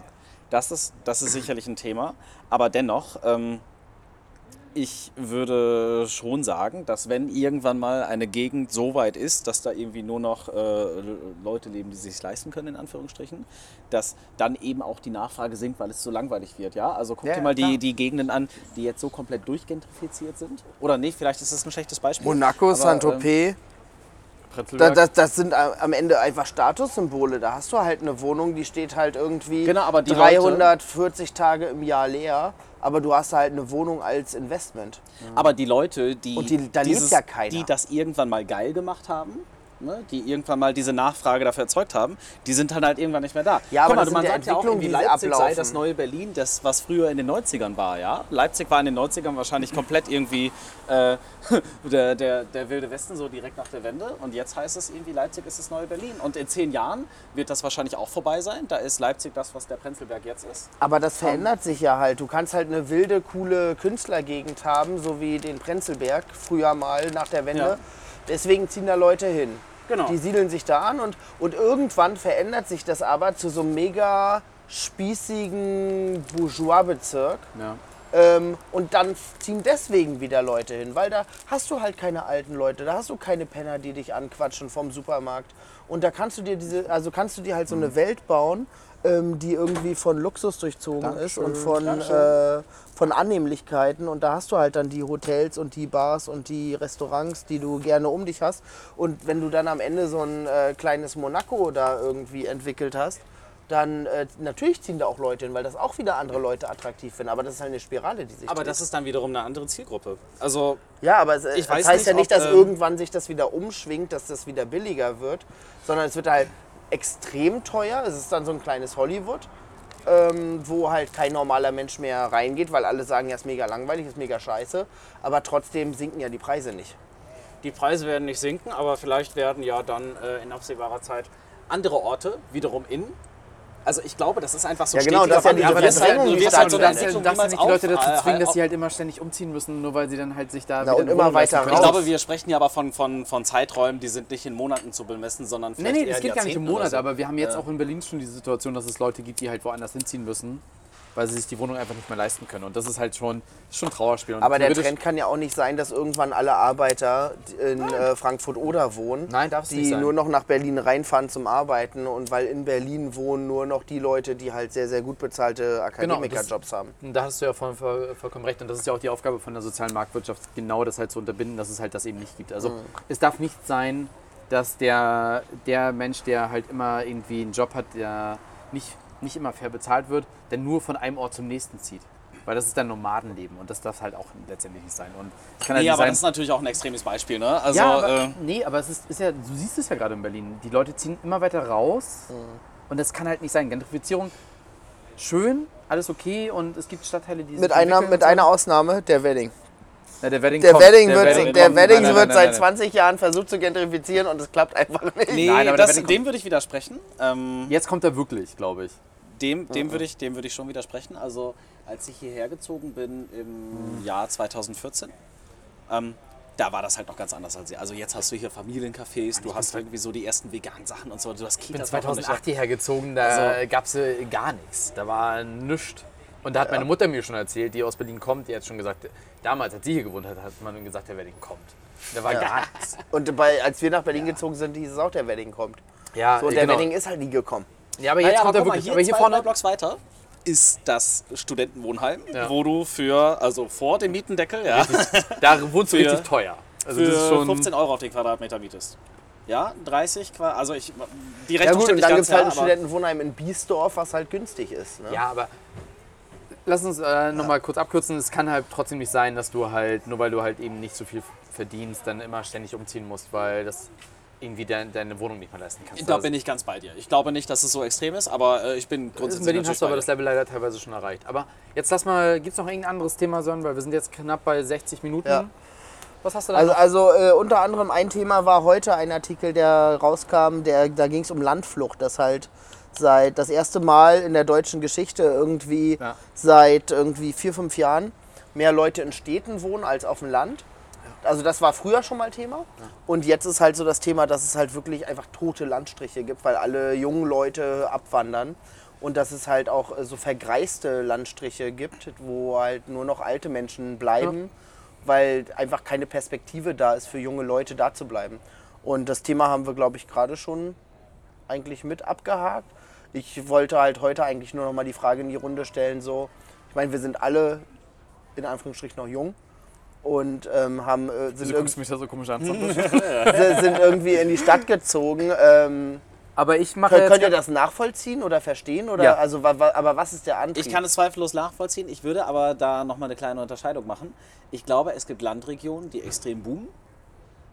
Das ist, das ist sicherlich ein Thema. Aber dennoch, ähm, ich würde schon sagen, dass wenn irgendwann mal eine Gegend so weit ist, dass da irgendwie nur noch äh, Leute leben, die sich leisten können, in Anführungsstrichen, dass dann eben auch die Nachfrage sinkt, weil es so langweilig wird. Ja? Also guck Ja, dir mal klar. die, die Gegenden an, die jetzt so komplett durchgentrifiziert sind. Oder nicht, vielleicht ist das ein schlechtes Beispiel. Monaco, Saint-Tropez, da, Prenzlberg. das, das sind am Ende einfach Statussymbole. Da hast du halt eine Wohnung, die steht halt irgendwie Genau, aber die 340 Tage im Jahr leer. Aber du hast halt eine Wohnung als Investment. Aber die Leute, die, Und die- da lebt ja keiner. die das irgendwann mal geil gemacht haben, ne, die irgendwann mal diese Nachfrage dafür erzeugt haben, die sind dann halt irgendwann nicht mehr da. Ja, aber Guck mal, das man sagt ja auch, irgendwie Leipzig sei das neue Berlin, das was früher in den 90ern war. Ja? Leipzig war in den 90ern wahrscheinlich komplett irgendwie äh, der, der, der wilde Westen, so direkt nach der Wende. Und jetzt heißt es irgendwie, Leipzig ist das neue Berlin. Und in zehn Jahren wird das wahrscheinlich auch vorbei sein. Da ist Leipzig das, was der Prenzlberg jetzt ist. Aber das verändert sich ja halt. Du kannst halt eine wilde, coole Künstlergegend haben, so wie den Prenzlberg früher mal nach der Wende. Ja. Deswegen ziehen da Leute hin. Genau. Die siedeln sich da an und, und irgendwann verändert sich das aber zu so einem mega spießigen Bourgeois-Bezirk. ja. Ähm, und dann ziehen deswegen wieder Leute hin, weil da hast du halt keine alten Leute, da hast du keine Penner, die dich anquatschen vom Supermarkt. Und da kannst du dir diese, also kannst du dir halt so eine Welt bauen, ähm, die irgendwie von Luxus durchzogen ist und von, äh, von Annehmlichkeiten. Und da hast du halt dann die Hotels und die Bars und die Restaurants, die du gerne um dich hast. Und wenn du dann am Ende so ein äh, kleines Monaco da irgendwie entwickelt hast, dann äh, natürlich ziehen da auch Leute hin, weil das auch wieder andere Leute attraktiv finden. Aber das ist halt eine Spirale, die sich Aber dreht. das ist dann wiederum eine andere Zielgruppe. Also Ja, aber es, das heißt nicht, ja nicht, dass ähm, irgendwann sich das wieder umschwingt, dass das wieder billiger wird, sondern es wird halt extrem teuer. Es ist dann so ein kleines Hollywood, ähm, wo halt kein normaler Mensch mehr reingeht, weil alle sagen, ja, ist mega langweilig, ist mega scheiße. Aber trotzdem sinken ja die Preise nicht. Die Preise werden nicht sinken, aber vielleicht werden ja dann äh, in absehbarer Zeit andere Orte wiederum in. Also ich glaube, das ist einfach so Ja, genau, das ist ja Du wirst halt- du die wirst halt so darfst ja niemals nicht die Leute dazu zwingen, dass sie halt immer ständig umziehen müssen, nur weil sie dann halt sich da Na, und immer weiter können. Ich raus. glaube, wir sprechen ja aber von, von, von Zeiträumen, die sind nicht in Monaten zu bemessen, sondern Nee, vielleicht nee, es in geht gar nicht um Monate, so. aber wir haben jetzt Ja. auch in Berlin schon die Situation, dass es Leute gibt, die halt woanders hinziehen müssen, weil sie sich die Wohnung einfach nicht mehr leisten können. Und das ist halt schon, ist schon ein Trauerspiel. Und Aber der Trend kann ja auch nicht sein, dass irgendwann alle Arbeiter in äh, Frankfurt-Oder wohnen, Nein, darf es die nicht sein. nur noch nach Berlin reinfahren zum Arbeiten und weil in Berlin wohnen nur noch die Leute, die halt sehr, sehr gut bezahlte Genau, Akademikerjobs haben. Da hast du ja voll, voll, vollkommen recht. Und das ist ja auch die Aufgabe von der sozialen Marktwirtschaft, genau das halt zu unterbinden, dass es halt das eben nicht gibt. Also es darf nicht sein, dass der, der Mensch, der halt immer irgendwie einen Job hat, der nicht, nicht immer fair bezahlt wird, der nur von einem Ort zum nächsten zieht. Weil das ist dann Nomadenleben und das darf halt auch letztendlich nicht sein. Und kann halt Nee, nicht aber sein, das ist natürlich auch ein extremes Beispiel, ne? Also, ja, aber, äh, nee, aber es ist, ist ja, du siehst es ja gerade in Berlin. Die Leute ziehen immer weiter raus und das kann halt nicht sein. Gentrifizierung, schön, alles okay und es gibt Stadtteile, die Mit einer, mit so. einer Ausnahme, der Wedding. Ja, der Wedding, Der kommt, Wedding wird, Wedding der. Wedding Nein, nein, wird nein, seit nein, 20 Jahren versucht zu gentrifizieren und es klappt einfach nicht. nee, Nein, aber der das, dem würde ich widersprechen. Ähm, Jetzt kommt er wirklich, glaube ich. dem dem würde ich, dem würde ich schon widersprechen. Also, als ich hierher gezogen bin im Jahr 2014, ähm, da war das halt noch ganz anders als hier. Also jetzt hast du hier Familiencafés, du hast irgendwie so die ersten veganen Sachen und so. Du hast Ich bin Kitas noch und 2008 hierher gezogen, da Also- gab es äh, gar nichts. Da war nichts. Und da hat meine Mutter mir schon erzählt, die aus Berlin kommt, die hat schon gesagt, damals, als sie hier gewohnt hat, hat man gesagt, der Wedding kommt. Da war gar nichts. Und bei, als wir nach Berlin gezogen sind, hieß es auch, der Wedding kommt. Ja, So, und der genau. Wedding ist halt nie gekommen. Ja, aber Naja, jetzt aber kommt er guck mal, wirklich. hier, aber hier vorne. Blocks weiter ist das Studentenwohnheim, Ja. wo du für, also vor dem Mietendeckel, ja, Da wohnst du Für- richtig teuer. Also das ist für schon. 15 Euro auf den Quadratmeter mietest. Ja, 30 Qua- also ich, die Ja Rechnung gut, stimmt und dann gibt es halt ja, ein aber Studentenwohnheim in Biesdorf, was halt günstig ist. Ne? Ja, aber lass uns äh, nochmal kurz abkürzen. Es kann halt trotzdem nicht sein, dass du halt, nur weil du halt eben nicht so viel verdienst, dann immer ständig umziehen musst, weil das irgendwie de deine Wohnung nicht mehr leisten kannst. da bin ich ganz bei dir. Ich glaube nicht, dass es so extrem ist, aber äh, ich bin in grundsätzlich Berlin natürlich hast du aber das. Level leider teilweise schon erreicht. Aber jetzt lass mal, gibt es noch irgendein anderes Thema, Sören? Weil wir sind jetzt knapp bei 60 Minuten. Ja. Was hast du da Also, also äh, unter anderem ein Thema war heute ein Artikel, der rauskam, der, da ging es um Landflucht, das halt seit das erste Mal in der deutschen Geschichte irgendwie Ja. seit irgendwie vier, fünf Jahren mehr Leute in Städten wohnen als auf dem Land. Also das war früher schon mal Thema. Und jetzt ist halt so das Thema, dass es halt wirklich einfach tote Landstriche gibt, weil alle jungen Leute abwandern. Und dass es halt auch äh, so vergreiste Landstriche gibt, wo halt nur noch alte Menschen bleiben, weil einfach keine Perspektive da ist für junge Leute da zu bleiben. Und das Thema haben wir, glaube ich, gerade schon eigentlich mit abgehakt. Ich wollte halt heute eigentlich nur noch mal die Frage in die Runde stellen, so, ich meine, wir sind alle in Anführungsstrichen noch jung und ähm, haben, äh, sind, Du irg guckst mich da so komisch an. Sind irgendwie in die Stadt gezogen. Ähm, Aber ich mache könnt, jetzt könnt ihr das nachvollziehen oder verstehen? Oder, Ja. also, wa, wa, aber was ist der Antrieb? Ich kann es zweifellos nachvollziehen. Ich würde aber da nochmal eine kleine Unterscheidung machen. Ich glaube, es gibt Landregionen, die extrem boomen.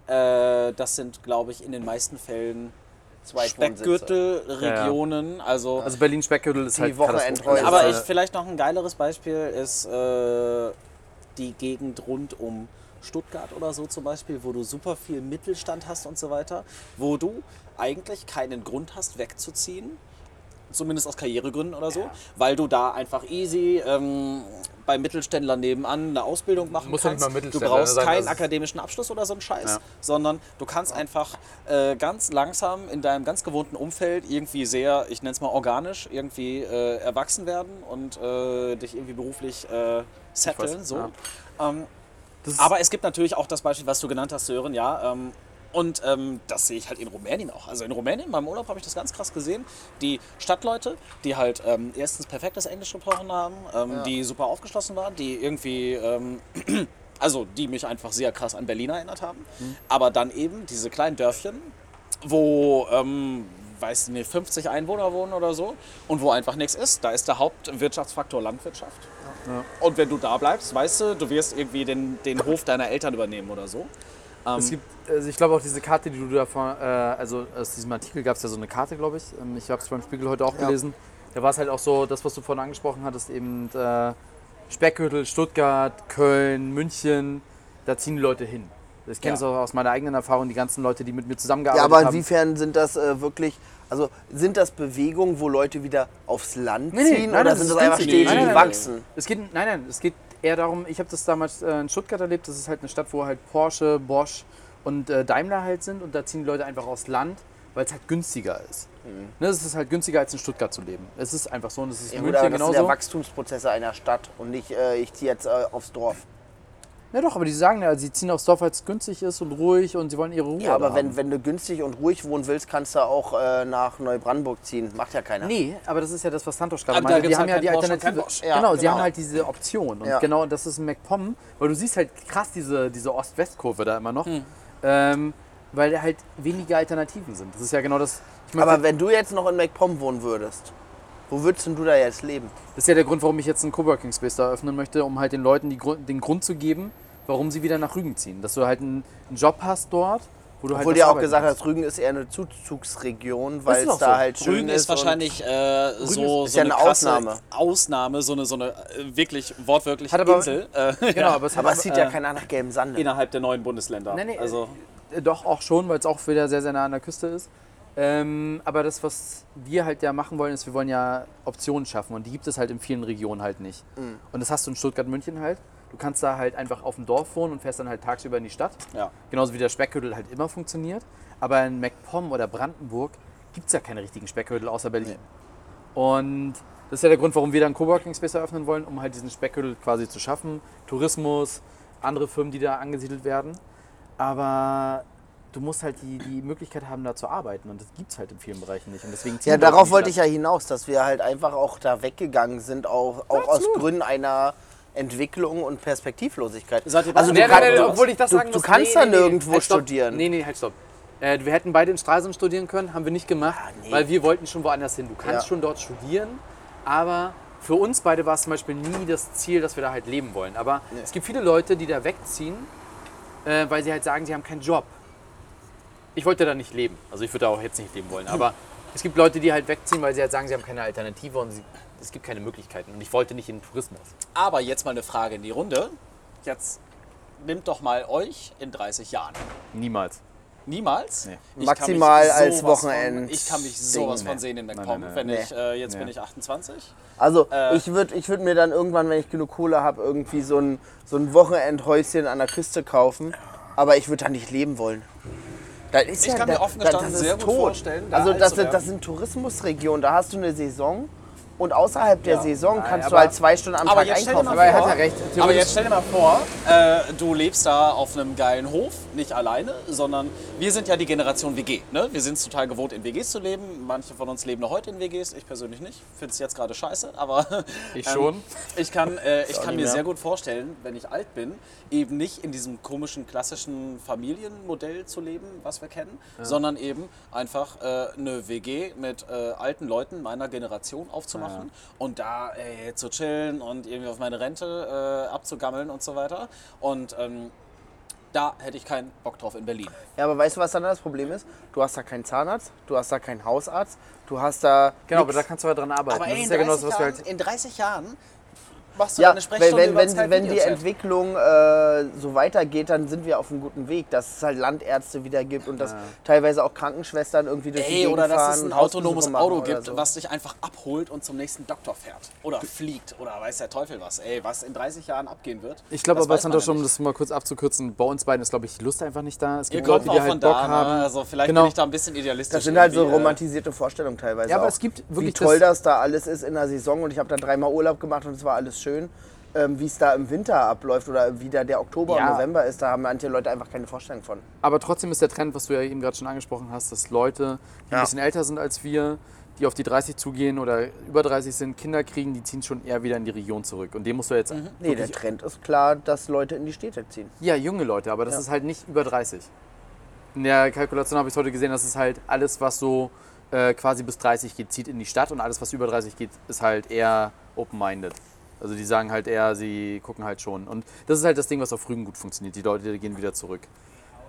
Äh, das sind, glaube ich, in den meisten Fällen Zweitwohnsitze. Speckgürtelregionen. Also, Also Berlin Speckgürtel ist Die halt Wochenendhäuser. Aber Äh, ich vielleicht noch ein geileres Beispiel ist äh, die Gegend rund um Stuttgart oder so zum Beispiel, wo du super viel Mittelstand hast und so weiter, wo du eigentlich keinen Grund hast, wegzuziehen. Zumindest aus Karrieregründen oder so, weil du da einfach easy ähm, bei Mittelständlern nebenan eine Ausbildung machen Muss kannst. mal du Mittelständler brauchst sein, keinen akademischen Abschluss oder so einen Scheiß, Ja. sondern du kannst einfach äh, ganz langsam in deinem ganz gewohnten Umfeld irgendwie sehr, ich nenne es mal organisch, irgendwie äh, erwachsen werden und äh, dich irgendwie beruflich äh, setteln. weiß, So. ja. Ähm, aber es gibt natürlich auch das Beispiel, was du genannt hast, Sören, ja. Ähm, und ähm, das sehe ich halt in Rumänien auch. Also in Rumänien, beim Urlaub, habe ich das ganz krass gesehen. Die Stadtleute, die halt ähm, erstens perfektes Englisch gesprochen haben, ähm, die super aufgeschlossen waren, die irgendwie, ähm, also die mich einfach sehr krass an Berlin erinnert haben. Aber dann eben diese kleinen Dörfchen, wo, ähm, weiß nicht, 50 Einwohner wohnen oder so und wo einfach nichts ist. Da ist der Hauptwirtschaftsfaktor Landwirtschaft. Und wenn du da bleibst, weißt du, du wirst irgendwie den, den Hof deiner Eltern übernehmen oder so. Es gibt, also ich glaube auch diese Karte, die du davon, äh, also aus diesem Artikel gab es ja so eine Karte, glaube ich. Ähm, ich habe es beim Spiegel heute auch gelesen. Da war es halt auch so, das, was du vorhin angesprochen hattest, eben äh, Speckgürtel, Stuttgart, Köln, München, da ziehen die Leute hin. Ich kenne es Ja. auch aus meiner eigenen Erfahrung, die ganzen Leute, die mit mir Ja, zusammengearbeitet aber haben. inwiefern sind das äh, wirklich, also sind das Bewegungen, wo Leute wieder aufs Land Nee, nee, ziehen nein, oder das sind das einfach stetig nein, wachsen? Es geht, nein, nein, es geht eher darum, ich habe das damals äh, in Stuttgart erlebt, das ist halt eine Stadt, wo halt Porsche, Bosch und äh, Daimler halt sind und da ziehen die Leute einfach aufs Land, weil es halt günstiger ist. Ne, es ist halt günstiger als in Stuttgart zu leben. Es ist einfach so und es ist Ja, in München das sind ja genauso. Wachstumsprozesse einer Stadt und nicht, äh, ich ziehe jetzt äh, aufs Dorf. Ja doch, aber die sagen ja, sie ziehen aufs Dorf, weil es günstig ist und ruhig und sie wollen ihre Ruhe Ja, aber wenn, haben. wenn du günstig und ruhig wohnen willst, kannst du auch äh, nach Neubrandenburg ziehen. Macht ja keiner. Nee, aber das ist ja das, was Santos gerade Aber da meinte. Die gibt's haben halt ja die und Alternative. Bosch. Ja, genau, sie genau. haben halt diese Option. Und Ja. genau, das ist in MacPom, weil du siehst halt krass diese, diese Ost-West-Kurve da immer noch. Hm. Ähm, weil da halt weniger Alternativen sind. Das ist ja genau das. Ich Aber möchte- wenn du jetzt noch in MacPom wohnen würdest, wo würdest denn du da jetzt leben? Das ist ja der Grund, warum ich jetzt einen Coworking Space da eröffnen möchte, um halt den Leuten die, Grund- den Grund zu geben, warum sie wieder nach Rügen ziehen. Dass du halt einen, einen Job hast dort, wo du halt Obwohl du ja auch gesagt hast, Rügen ist eher eine Zuzugsregion, weil es da so. halt schön Rügen ist. ist wahrscheinlich äh, so, ist so ja eine eine Ausnahme. Ausnahme, so eine, so eine äh, wirklich wortwörtlich Hat aber- Insel äh, Genau, aber es aber hat es sieht ja keiner nach gelbem Sande. innerhalb der neuen Bundesländer. Nee, nee, also, Äh, Doch, auch schon, weil es auch wieder sehr, sehr nah an der Küste ist. Ähm, aber das, was wir halt ja machen wollen, ist, wir wollen ja Optionen schaffen und die gibt es halt in vielen Regionen halt nicht. Und das hast du in Stuttgart, München halt. Du kannst da halt einfach auf dem Dorf wohnen und fährst dann halt tagsüber in die Stadt. Ja. Genauso wie der Speckgürtel halt immer funktioniert. Aber in MacPom oder Brandenburg gibt es ja keine richtigen Speckgürtel außer Berlin. Und das ist ja der Grund, warum wir dann Coworking Space eröffnen wollen, um halt diesen Speckgürtel quasi zu schaffen. Tourismus, andere Firmen, die da angesiedelt werden. Aber du musst halt die, die Möglichkeit haben, da zu arbeiten. Und das gibt es halt in vielen Bereichen nicht. Und deswegen Ja, darauf wollte ich ja hinaus, dass wir halt einfach auch da weggegangen sind, auch, auch aus Gründen einer Entwicklung und Perspektivlosigkeit. Seid ihr also du, Nee, kann, nee, du, obwohl ich das du, sagen du muss, kannst da nirgendwo halt studieren. Nee, nee, halt stopp. Äh, wir hätten beide in Stralsund studieren können, haben wir nicht gemacht, nee. weil wir wollten schon woanders hin. Du kannst Ja. schon dort studieren, aber für uns beide war es zum Beispiel nie das Ziel, dass wir da halt leben wollen. Aber es gibt viele Leute, die da wegziehen, äh, weil sie halt sagen, sie haben keinen Job. Ich wollte da nicht leben. Also ich würde da auch jetzt nicht leben wollen. Aber es gibt Leute, die halt wegziehen, weil sie halt sagen, sie haben keine Alternative und sie, es gibt keine Möglichkeiten. Und ich wollte nicht in den Tourismus. Aber jetzt mal eine Frage in die Runde. Jetzt nimmt doch mal euch in 30 Jahren. Niemals. Niemals? Nee. Ich Maximal als sowas Wochenend- Von, ich kann mich sowas Nee. von sehen in MacPom, wenn Nee. ich, äh, jetzt Nee. bin ich 28. Also Äh. ich würde ich würd mir dann irgendwann, wenn ich genug Kohle habe, irgendwie so ein, so ein Wochenendhäuschen an der Küste kaufen. Aber ich würde da nicht leben wollen. Da ist Ich ja, kann da, mir offen da- gestanden das ist sehr gut tot. vorstellen, da also das, das sind Tourismusregionen, da hast du eine Saison und außerhalb der Ja. Saison Nein, kannst du aber- halt zwei Stunden am Aber Tag einkaufen. Aber er vor, hat ja recht. Aber jetzt stell dir mal vor, äh, du lebst da auf einem geilen Hof, nicht alleine, sondern wir sind ja die Generation WG. Ne? Wir sind es total gewohnt, in WGs zu leben. Manche von uns leben noch heute in WGs, ich persönlich nicht. Finde es jetzt gerade scheiße, aber Ich schon. ich kann, äh, ich kann mir mehr. sehr gut vorstellen, wenn ich alt bin, eben nicht in diesem komischen klassischen Familienmodell zu leben, was wir kennen, sondern eben einfach äh, eine WG mit äh, alten Leuten meiner Generation aufzumachen und da äh, zu chillen und irgendwie auf meine Rente äh, abzugammeln und so weiter. Und ähm, da hätte ich keinen Bock drauf in Berlin. Ja, aber weißt du, was dann das Problem ist? Du hast da keinen Zahnarzt, du hast da keinen Hausarzt, du hast da. Genau, aber nix. da kannst du ja dran arbeiten. Aber das ey, ist in, ja 30 genau das, was wir Jahren, halt. in 30 Jahren machst du Ja, deine Sprechstunde wenn, wenn, Skype wenn die. Entwicklung äh, so weitergeht, dann sind wir auf einem guten Weg, dass es halt Landärzte wieder gibt und dass teilweise auch Krankenschwestern irgendwie durch die Ey, Gegend oder dass fahren, es ein autonomes Auto oder gibt, so. was dich einfach abholt und zum nächsten Doktor fährt. Oder fliegt. Oder weiß der Teufel was. Ey, was in 30 Jahren abgehen wird. Ich glaube aber, ja um das mal kurz abzukürzen, bei uns beiden ist, glaube ich, die Lust einfach nicht da. Es Ihr gibt kommt Leute, die auch halt von Bock da, haben. ne? Also vielleicht Genau. bin ich da ein bisschen idealistisch. Das sind halt so äh, romantisierte Vorstellungen teilweise. Ja, aber auch. es gibt Wie wirklich toll das- das da alles ist in der Saison und ich habe da dreimal Urlaub gemacht und es war alles schön. Ähm, wie es da im Winter abläuft oder wie da der Oktober Ja. und November ist, da haben manche Leute einfach keine Vorstellung von. Aber trotzdem ist der Trend, was du ja eben gerade schon angesprochen hast, dass Leute, die Ja. ein bisschen älter sind als wir, die auf die 30 zugehen oder über 30 sind, Kinder kriegen, die ziehen schon eher wieder in die Region zurück. Und dem musst du jetzt Nee, der Trend ist klar, dass Leute in die Städte ziehen. ja, junge Leute, aber das Ja. ist halt nicht über 30. In der Kalkulation habe ich heute gesehen, dass es halt alles, was so äh, quasi bis 30 geht, zieht in die Stadt und alles, was über 30 geht, ist halt eher open-minded. Also die sagen halt eher, sie gucken halt schon. Und das ist halt das Ding, was auf Rügen gut funktioniert. Die Leute die gehen wieder zurück.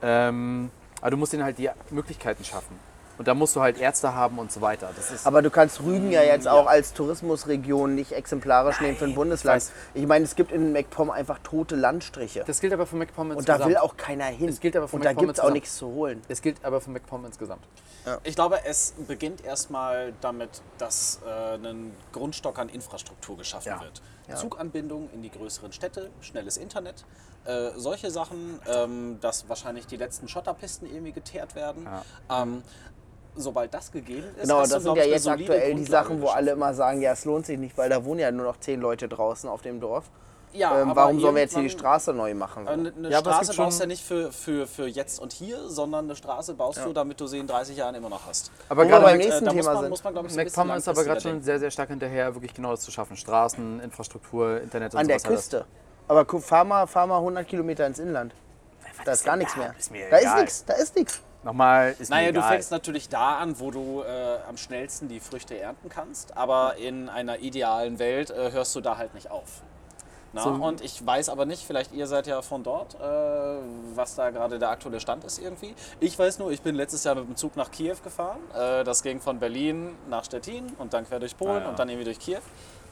Ähm, aber du musst ihnen halt die Möglichkeiten schaffen. Und da musst du halt Ärzte haben und so weiter. Das ist Aber du kannst Rügen ja jetzt auch als Tourismusregion nicht exemplarisch nehmen für ein Bundesland. weiß. Ich meine, es gibt in MacPom einfach tote Landstriche. Das gilt aber für MacPom Und insgesamt. da will auch keiner hin. Es gilt aber für Und da MacPom gibt es auch insgesamt. nichts zu holen. Es gilt aber für MacPom insgesamt. Ich glaube, es beginnt erstmal damit, dass äh, ein Grundstock an Infrastruktur geschaffen Ja. wird. Zuganbindung in die größeren Städte, schnelles Internet, äh, solche Sachen, ähm, dass wahrscheinlich die letzten Schotterpisten irgendwie geteert werden. Ähm, sobald das gegeben ist, Genau, das du, sind ja jetzt aktuell die Grundlage Sachen, wo alle immer sagen, ja, es lohnt sich nicht, weil da wohnen ja nur noch zehn Leute draußen auf dem Dorf. Ja, ähm, warum sollen wir jetzt hier die Straße neu machen? Eine, eine Ja, Straße baust du ja nicht für, für, für jetzt und hier, sondern eine Straße baust du, damit du sie in 30 Jahren immer noch hast. Aber Wo wir gerade beim nächsten muss Thema man, sind. muss man, glaube ich, so ein bisschen MacPom ist aber gerade schon sehr, sehr stark hinterher, wirklich genau das zu schaffen. Straßen, Infrastruktur, Internet und An der sowas alles. Küste. Aber fahr mal, fahr mal 100 Kilometer ins Inland. Da ist gar nichts mehr. ist Da ist nichts, da ist nichts. Nochmal, ist Naja, mir du fängst natürlich da an, wo du äh, am schnellsten die Früchte ernten kannst, aber in einer idealen Welt äh, hörst du da halt nicht auf. Na, So. Und ich weiß aber nicht, vielleicht ihr seid ja von dort, äh, was da gerade der aktuelle Stand ist irgendwie. Ich weiß nur, ich bin letztes Jahr mit dem Zug nach Kiew gefahren. Äh, das ging von Berlin nach Stettin und dann quer durch Polen Ah, ja. und dann irgendwie durch Kiew.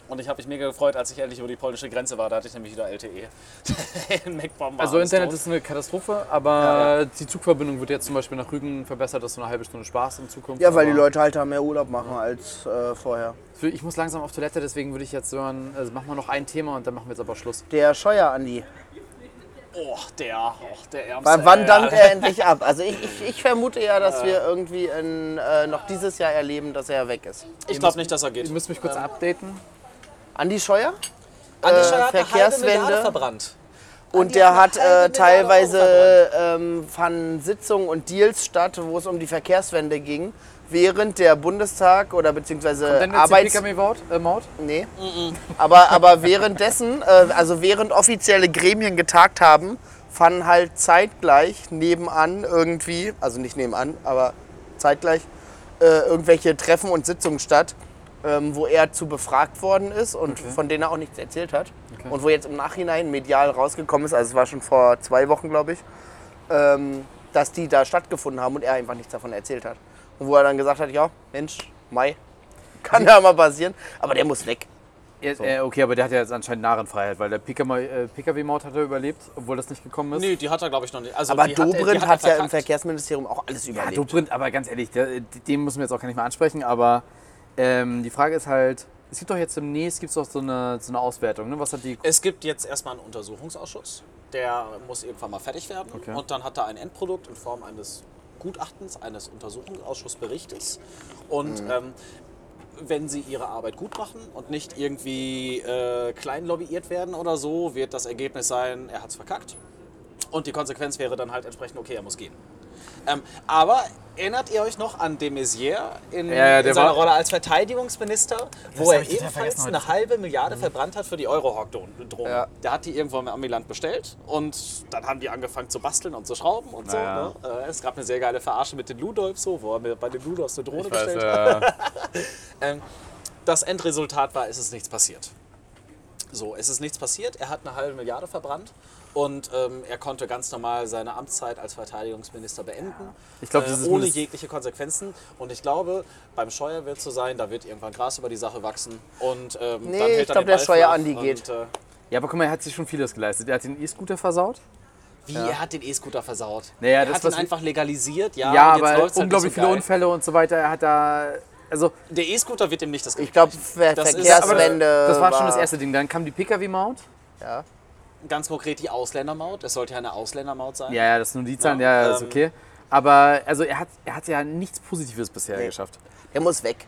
Und ich habe mich mega gefreut, als ich endlich über die polnische Grenze war. Da hatte ich nämlich wieder LTE. In war Also Internet tot. ist eine Katastrophe, aber die Zugverbindung wird jetzt zum Beispiel nach Rügen verbessert, dass du eine halbe Stunde sparst in Zukunft. Ja, weil die Leute halt da mehr Urlaub machen als äh, vorher. Ich muss langsam auf Toilette, deswegen würde ich jetzt hören, also machen wir noch ein Thema und dann machen wir jetzt aber Schluss. Der Scheuer, Andi. Oh, der, oh, der Ärmste. Wann, wann dankt er endlich ab? Also ich, ich, ich vermute ja, dass wir irgendwie in, äh, noch dieses Jahr erleben, dass er weg ist. Ich glaube nicht, dass er geht. Ihr müsst mich kurz updaten. Andi Scheuer? Andi äh, Scheuer hat eine halbe. Milliarde verbrannt. Und Andi der hat hat äh, teilweise ähm, fanden Sitzungen und Deals statt, wo es um die Verkehrswende ging, während der Bundestag oder beziehungsweise Arbeits... PKW-Maut? Äh, Maut? Nee. Aber, aber währenddessen, äh, also während offizielle Gremien getagt haben, fanden halt zeitgleich nebenan irgendwie, also nicht nebenan, aber zeitgleich, äh, irgendwelche Treffen und Sitzungen statt, ähm, wo er zu befragt worden ist und von denen er auch nichts erzählt hat. Und wo jetzt im Nachhinein medial rausgekommen ist, also es war schon vor zwei Wochen, glaube ich, ähm, dass die da stattgefunden haben und er einfach nichts davon erzählt hat. Und wo er dann gesagt hat, ja, Mensch, Mai, kann ja mal passieren, aber der muss weg. Ja, äh, okay, aber der hat ja jetzt anscheinend Narrenfreiheit, weil der PKW äh, PKW-Maut hat er überlebt, obwohl das nicht gekommen ist. Nee, die hat er, glaube ich, noch nicht. Also Aber die hat, Dobrindt er hat, ja im. Verkehrsministerium auch alles Ja, überlebt. Dobrindt, aber ganz ehrlich, der, den müssen wir jetzt auch gar nicht mehr ansprechen, aber ähm, die Frage ist halt, es gibt doch jetzt demnächst gibt's doch so eine, so eine Auswertung, ne? Was hat die. Es gibt jetzt erstmal einen Untersuchungsausschuss. Der muss irgendwann mal fertig werden. Okay. Und dann hat er ein Endprodukt in Form eines Gutachtens, eines Untersuchungsausschussberichtes. Und ähm, wenn sie ihre Arbeit gut machen und nicht irgendwie äh, klein lobbyiert werden oder so, wird das Ergebnis sein, er hat es verkackt. Und die Konsequenz wäre dann halt entsprechend, okay, er muss gehen. Ähm, aber erinnert ihr euch noch an de Maizière in, Ja, ja, in der seiner Rolle als Verteidigungsminister, wo er ebenfalls eine halbe Milliarde verbrannt hat für die Eurohawk-Drohne? Ja. Der hat die irgendwo im Amiland bestellt und dann haben die angefangen zu basteln und zu schrauben und so. Naja. Ne? Äh, Es gab eine sehr geile Verarsche mit den Ludolfs, so, wo er mir bei den Ludolfs eine Drohne Ich weiß, bestellt hat. äh, Ähm, das Endresultat war, es ist nichts passiert. So, es ist nichts passiert. Er hat eine halbe Milliarde verbrannt und ähm, er konnte ganz normal seine Amtszeit als Verteidigungsminister beenden. Ich glaub, äh, ohne jegliche Konsequenzen. Und ich glaube, beim Scheuer wird es so sein, da wird irgendwann Gras über die Sache wachsen. Und, ähm, Nee, dann hält ich er glaub, den der Scheuer an die geht. Äh, ja, aber guck mal, er hat sich schon vieles geleistet. Er hat den E-Scooter versaut. wie, er hat den E-Scooter versaut. Naja, er das, hat ihn einfach legalisiert. Ja, Ja, und jetzt aber läuft's halt unglaublich nicht so viele geil. Unfälle und so weiter. Er hat da. Also, Der E-Scooter wird ihm nicht das Ich glaube, Ver Das ist- Verkehrswende. das war schon das erste Ding. Dann kam die PKW-Maut. Ja. Ganz konkret die Ausländermaut. Es sollte ja eine Ausländermaut sein. Ja, ja, das sind nur die Zahlen, Ja, ja, ist ähm, okay. Aber also er hat, er hat ja nichts Positives bisher Nee. geschafft. Der muss weg.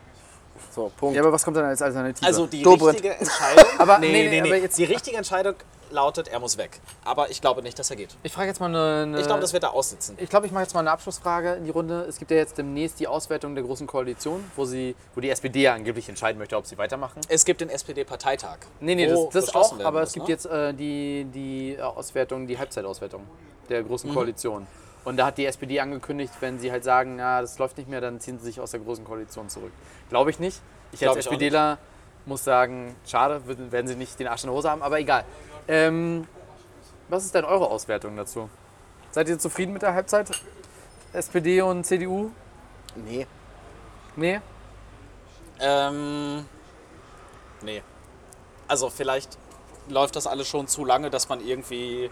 So, Punkt. Ja, aber was kommt dann als Alternative? Also die Dobrindt. richtige Entscheidung. Aber- nee, nee, nee, nee, nee, aber jetzt- Die richtige Entscheidung lautet, er muss weg. Aber ich glaube nicht, dass er geht. ich frage jetzt mal eine. eine Ich glaube, das wird er aussitzen. ich glaube, ich mache jetzt mal eine Abschlussfrage in die Runde. Es gibt ja jetzt demnächst die Auswertung der Großen Koalition, wo, sie, wo die SPD ja angeblich entscheiden möchte, ob sie weitermachen. Es gibt den SPD-Parteitag. Nee, nee, das, das auch, aber muss, es gibt ne? jetzt äh, die, die äh, Auswertung, die Halbzeitauswertung der Mhm. Großen Koalition. Und da hat die SPD angekündigt, wenn sie halt sagen, na, das läuft nicht mehr, dann ziehen sie sich aus der Großen Koalition zurück. Glaube ich nicht. Ich als SPDler muss sagen, schade, werden sie nicht den Arsch in der Hose haben, aber egal. Ähm, was ist denn eure Auswertung dazu? Seid ihr zufrieden mit der Halbzeit? SPD und CDU? Nee. Nee? Ähm, nee. Also vielleicht läuft das alles schon zu lange, dass man irgendwie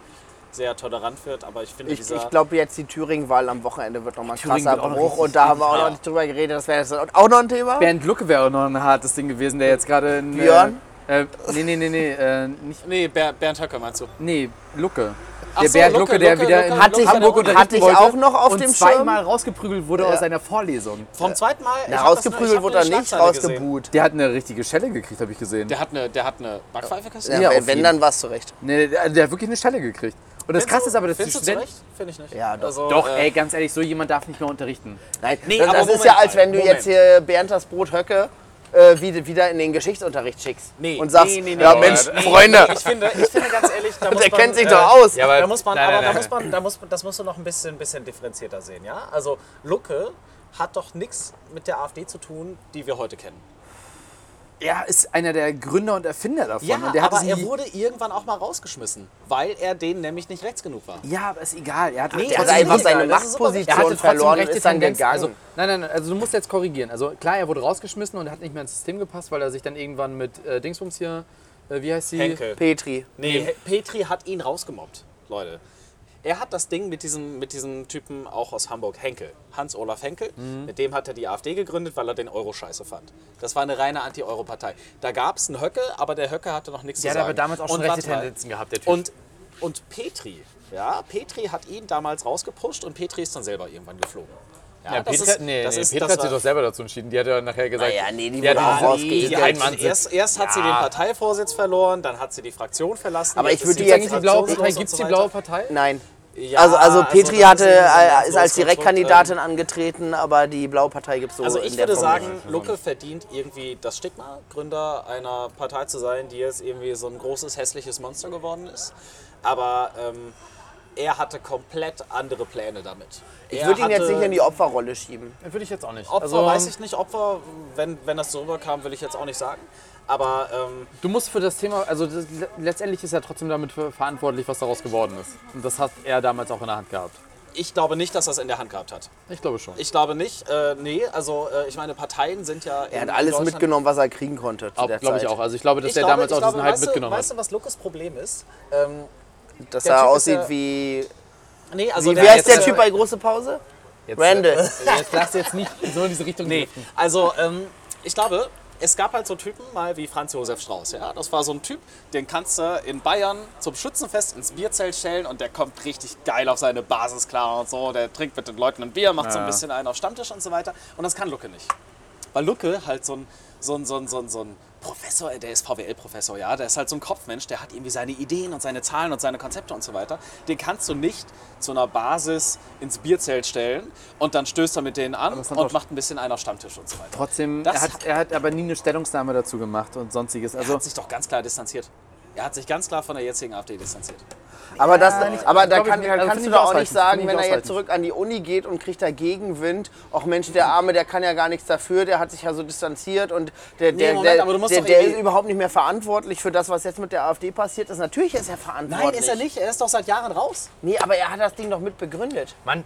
sehr tolerant wird, aber ich finde Ich, ich glaube jetzt die Thüringen-Wahl am Wochenende wird nochmal ein Thüringen krasser wird auch noch Bruch. Und da haben wir auch ja. noch nicht drüber geredet. Das wäre jetzt auch noch ein Thema. Bernd Lucke wäre auch noch ein hartes Ding gewesen, der jetzt gerade in. Björn? Äh, äh, nee, nee, nee, nee. Äh, nicht, nee, Ber Bernd Höcke meinst du? nee, Lucke. Der so, Bernd Lucke, Lucke, der Lucke, wieder Lucke, in Hatte ich- Hamburg hatte unterrichten ich auch noch auf und dem zweimal Schirm. rausgeprügelt wurde Ja. aus seiner Vorlesung. Vom zweiten Mal? Ich Na, ich rausgeprügelt wurde er nicht, rausgebuht. Der hat eine richtige Schelle gekriegt, habe ich gesehen. Der hat eine, der hat eine Backpfeife kassiert? Ja, Ja, wenn, dann war es zurecht. Nee, der, der hat wirklich eine Schelle gekriegt. Und das Findest Krasse du- ist aber, dass die Findest du Studenten... zurecht? Finde ich nicht. Ja, doch. Also, Doch, äh, ey, ganz ehrlich, so jemand darf nicht mehr unterrichten. Nein, Nee, das, aber das ist Moment ja, als wenn du Moment. jetzt hier Bernd das Brot Höcke äh, wieder, wieder in den Geschichtsunterricht schickst. Nee, und sagst, nee, nee, nee, ja nee, Mensch, nee, Freunde, Nee, ich, finde, ich finde ganz ehrlich, da muss der man, kennt sich äh, doch aus. Ja, aber- Da muss man, Nein, aber nein, da nein. muss man, da muss, das musst du noch ein bisschen, bisschen differenzierter sehen, ja? Also Lucke hat doch nichts mit der AfD zu tun, die wir heute kennen. Er ist einer der Gründer und Erfinder davon. Ja, und der hat aber er wurde irgendwann auch mal rausgeschmissen, weil er denen nämlich nicht rechts genug war. Ja, aber ist egal. Er hat, Nee, er hat ist einfach seine Machtposition verloren und ist dann gegangen. Also, nein, nein, nein, also du musst jetzt korrigieren. Also klar, er wurde rausgeschmissen und hat nicht mehr ins System gepasst, weil er sich dann irgendwann mit äh, Dingsbums hier, äh, wie heißt sie? Henkel. Petri. Nee, Petri hat ihn rausgemobbt, Leute. Er hat das Ding mit diesem, mit diesem Typen auch aus Hamburg, Henkel, Hans-Olaf Henkel, Mhm. mit dem hat er die AfD gegründet, weil er den Euro scheiße fand. Das war eine reine Anti-Euro-Partei. Da gab es einen Höcke, aber der Höcke hatte noch nichts Der zu hat sagen. aber damals auch schon Und rechte. Tendenzen gehabt, der Typ. Und, und Petri, ja, Petri hat ihn damals rausgepusht und Petri ist dann selber irgendwann geflogen. Ja, ja, das Petra, ist- nee, das nee, ist- Petra das hat sich doch selber dazu entschieden. Die hat ja nachher gesagt. Naja, nee, die die hat auch rausgekickt. die Die hat hat, erst, erst hat sie den Parteivorsitz verloren, dann hat sie die Fraktion verlassen. Aber jetzt ich würde jetzt- Eigentlich die blaue Partei. Gibt es die blaue Partei? Nein. Ja, also, also Petri das hatte, ist äh, ist als Direktkandidatin angetreten, aber die Blaue Partei gibt es so Also ich würde sagen. Lucke verdient irgendwie das Stigma, Gründer einer Partei zu sein, die jetzt irgendwie so ein großes, hässliches Monster geworden ist. Aber ähm, er hatte komplett andere Pläne damit. Ich Er würde ihn jetzt nicht in die Opferrolle schieben. Würde ich jetzt auch nicht. Opfer also, weiß ich nicht, Opfer, wenn, wenn das so rüberkam, will ich jetzt auch nicht sagen. Aber ähm, Du musst für das Thema, also das, letztendlich ist er trotzdem damit verantwortlich, was daraus geworden ist. Und das hat er damals auch in der Hand gehabt. ich glaube nicht, dass er es in der Hand gehabt hat. Ich glaube schon. Ich glaube nicht. Äh, nee, also äh, ich meine, Parteien sind ja. Er hat alles mitgenommen, was er kriegen konnte zu der Glaube ich auch. Also ich glaube, dass Ich glaube, damals auch glaube, diesen Hype weißt du, mitgenommen Weißt hat. du, was Lukas Problem ist? Ähm, Dass er Typ aussieht ja- wie... nee, also wie der wer ist der Typ bei Große Pause? Jetzt, Randall. Äh, jetzt lass jetzt nicht so in diese Richtung Nee, driften. also ähm, ich glaube, es gab halt so Typen mal wie Franz Josef Strauß. Ja? Das war so ein Typ, den kannst du in Bayern zum Schützenfest ins Bierzelt stellen und der kommt richtig geil auf seine Basis klar und so. Der trinkt mit den Leuten ein Bier, macht so ein Ja. bisschen einen auf Stammtisch und so weiter. Und das kann Lucke nicht. Weil Lucke halt so ein, so ein, so ein, so ein, so ein Professor, der ist VWL-Professor, ja, der ist halt so ein Kopfmensch, der hat irgendwie seine Ideen und seine Zahlen und seine Konzepte und so weiter. Den kannst du nicht zu einer Basis ins Bierzelt stellen und dann stößt er mit denen an und macht ein bisschen einen auf Stammtisch und so weiter. Trotzdem, er hat, er hat aber nie eine Stellungnahme dazu gemacht und sonstiges. Er Also hat sich doch ganz klar distanziert. Er hat sich ganz klar von der jetzigen AfD distanziert. Aber, das, aber da glaub ich kann, kannst du doch auch nicht sagen, wenn er jetzt zurück an die Uni geht und kriegt da Gegenwind, auch Mensch, der Arme, der kann ja gar nichts dafür, der hat sich ja so distanziert und der, der, Moment, der, der, der ist überhaupt nicht mehr verantwortlich für das, was jetzt mit der AfD passiert ist. Natürlich ist er verantwortlich. Nein, ist er nicht. Er ist doch seit Jahren raus. Nee, aber er hat das Ding doch mit begründet. Mann,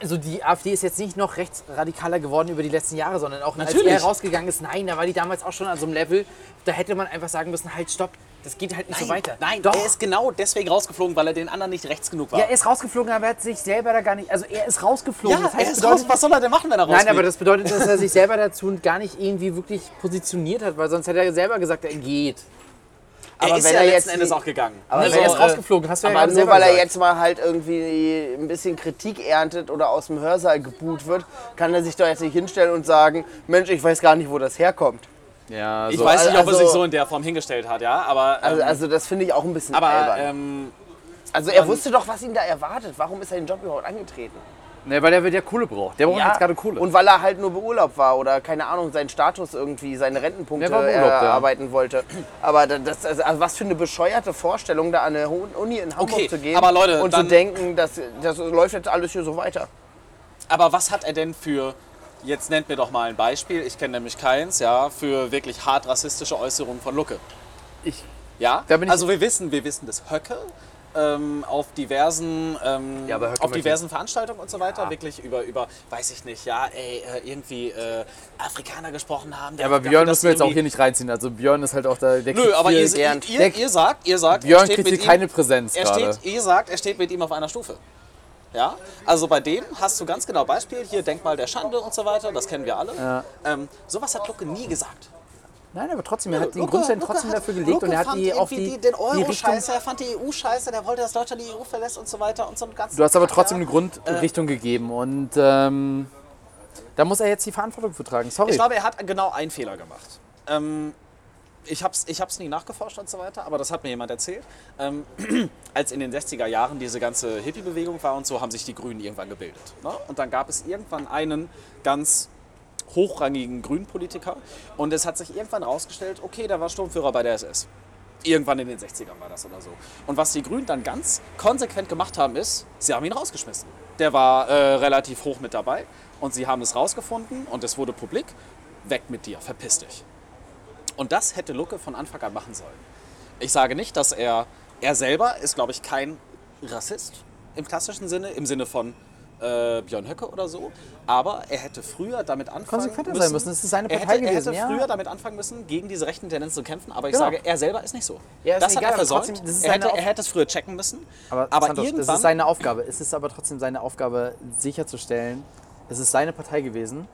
also die AfD ist jetzt nicht noch rechtsradikaler geworden über die letzten Jahre, sondern auch als Natürlich. er rausgegangen ist, nein, da war die damals auch schon an so einem Level, da hätte man einfach sagen müssen, halt, stopp, das geht halt nicht so weiter. Nein, Doch. er ist genau deswegen rausgeflogen, weil er den anderen nicht rechts genug war. ja, er ist rausgeflogen, aber er hat sich selber da gar nicht, also er ist rausgeflogen. Ja, das heißt, er ist bedeutet, raus. Was soll er denn machen, wenn er rausgeht? Nein, aber das bedeutet, dass er sich selber dazu gar nicht irgendwie wirklich positioniert hat, weil sonst hätte er selber gesagt, er geht. er aber ist wenn ja er letzten jetzt Endes auch gegangen. Aber also wenn- er ist rausgeflogen, hast du ja Aber gerade nur weil er gesagt. jetzt mal halt irgendwie ein bisschen Kritik erntet oder aus dem Hörsaal geboot wird, kann er sich doch jetzt nicht hinstellen und sagen, Mensch, ich weiß gar nicht, wo das herkommt. Ja, Ich so. weiß nicht, ob er also- sich so in der Form hingestellt hat, ja, aber, ähm, Also, also das finde ich auch ein bisschen aber albern. ähm, also er wusste doch, was ihn da erwartet. Warum ist er den Job überhaupt angetreten? Ne, weil der wird ja Kohle braucht. Der braucht jetzt gerade Kohle. Und weil er halt nur beurlaubt war oder keine Ahnung, seinen Status irgendwie, seine Rentenpunkte Der beurlaubt, ja. erarbeiten wollte. Aber da- das, also, also was für eine bescheuerte Vorstellung, da an eine Ho- Uni in Hamburg Okay, zu gehen Leute, und zu denken, das, das läuft jetzt alles hier so weiter. Aber was hat er denn für, jetzt nennt mir doch mal ein Beispiel, ich kenne nämlich keins, ja, für wirklich hart rassistische Äußerungen von Lucke? Ich, Ja, Da bin ich- also wir wissen, wir wissen, dass Höcke ähm, auf diversen, ähm, Ja, auf diversen Veranstaltungen und so weiter wirklich über, über, weiß ich nicht, ja, ey, äh, irgendwie äh, Afrikaner gesprochen haben. ja, aber Björn müssen wir jetzt auch hier nicht reinziehen. Also Björn ist halt auch da, der Nö, aber ihr, gern. ihr, ihr, ihr sagt, ihr sagt, Björn steht kriegt hier mit keine ihm, Präsenz er gerade. steht, ihr sagt, er steht mit ihm auf einer Stufe. Ja, also bei dem hast du ganz genau Beispiel, hier Denkmal der Schande und so weiter, das kennen wir alle. Ja. Ähm, sowas hat Lucke nie gesagt. Nein, aber trotzdem, er hat den Lucke- Grundstein Lucke trotzdem hat- dafür gelegt Lucke und er hat die irgendwie die, den Euro scheiße, er fand die EU scheiße, der wollte, dass Deutschland die EU verlässt und so weiter und so ein ganz Du hast aber trotzdem eine Grundrichtung gegeben und ähm, da muss er jetzt die Verantwortung für tragen. Sorry. Ich glaube, er hat genau einen Fehler gemacht. Ähm, ich habe es ich hab's nie nachgeforscht und so weiter, aber das hat mir jemand erzählt. Ähm, als in den 60er Jahren diese ganze Hippie-Bewegung war und so, haben sich die Grünen irgendwann gebildet. Ne? Und dann gab es irgendwann einen ganz hochrangigen Grünpolitiker und es hat sich irgendwann rausgestellt, okay, der war Sturmführer bei der SS. Irgendwann in den 60ern war das oder so. Und was die Grünen dann ganz konsequent gemacht haben, ist, sie haben ihn rausgeschmissen. Der war äh, relativ hoch mit dabei und sie haben es rausgefunden und es wurde publik, weg mit dir, verpiss dich. Und das hätte Lucke von Anfang an machen sollen. Ich sage nicht, dass er, er selber ist, glaube ich, kein Rassist im klassischen Sinne, im Sinne von äh, Björn Höcke oder so. Aber er hätte früher damit anfangen Konsequenter müssen. sein müssen. Es ist seine er Partei hätte, gewesen, Er hätte ja. früher damit anfangen müssen, gegen diese rechten Tendenzen zu kämpfen. Aber ich Genau. sage, er selber ist nicht so. Ja, das egal, hat er aber versäumt. trotzdem, das er, hätte, er hätte es früher checken müssen. Aber, Aber Santos, irgendwann. das ist seine Aufgabe. Es ist aber trotzdem seine Aufgabe, sicherzustellen, es ist seine Partei gewesen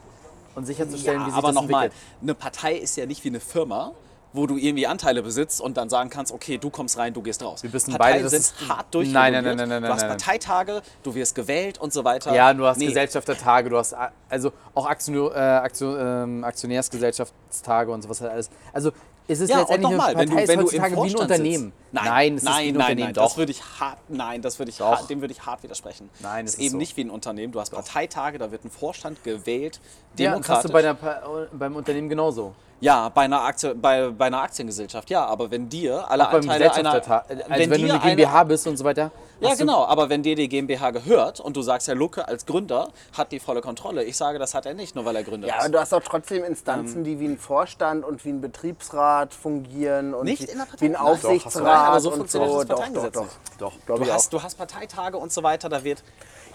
und sicherzustellen, wie sich aber das nochmal, entwickelt. eine Partei ist ja nicht wie eine Firma, wo du irgendwie Anteile besitzt und dann sagen kannst, okay, du kommst rein, du gehst raus. Wir wissen Parteien beide, sind ist- hart Nein, durchreguliert. nein, nein, nein, nein, Du hast nein, nein. Parteitage, du wirst gewählt und so weiter. Ja, du hast Nee. Gesellschaftertage, du hast also auch Aktionär, äh, Aktion, ähm, Aktionärsgesellschaftstage und sowas halt alles. Also es ist Ja, letztendlich nochmal, wenn du, ist wenn du im heutzutage wie ein Vorstand Unternehmen. Sitzt. Nein, nein, es ist nein, wie ein nein, Unternehmen. nein, Doch. das würde ich hart, nein, das würde ich Doch. hart, dem würde ich hart widersprechen. Nein, es es ist ist eben so. nicht wie ein Unternehmen. Du hast Parteitage, da wird ein Vorstand gewählt, ja, das hast du bei demokratisch. einer, Pa- beim Unternehmen genauso. Ja, bei einer, Aktie, bei, bei einer Aktiengesellschaft, ja, aber wenn dir alle Auch beim Anteile einer. Also wenn, du dir eine GmbH bist und so weiter. Ja, hast du- genau, aber wenn dir die GmbH gehört und du sagst, Herr Lucke als Gründer hat die volle Kontrolle, ich sage, das hat er nicht, nur weil er Gründer Ja, aber ist. du hast doch trotzdem Instanzen, die wie ein Vorstand und wie ein Betriebsrat fungieren und Nicht wie, in der Partei. wie ein Nein, doch, hast du Aufsichtsrat aber so und funktioniert so. das Doch, doch, Parteiengesetz doch, nicht. doch, glaube Du ich auch. hast, du hast Parteitage und so weiter, da wird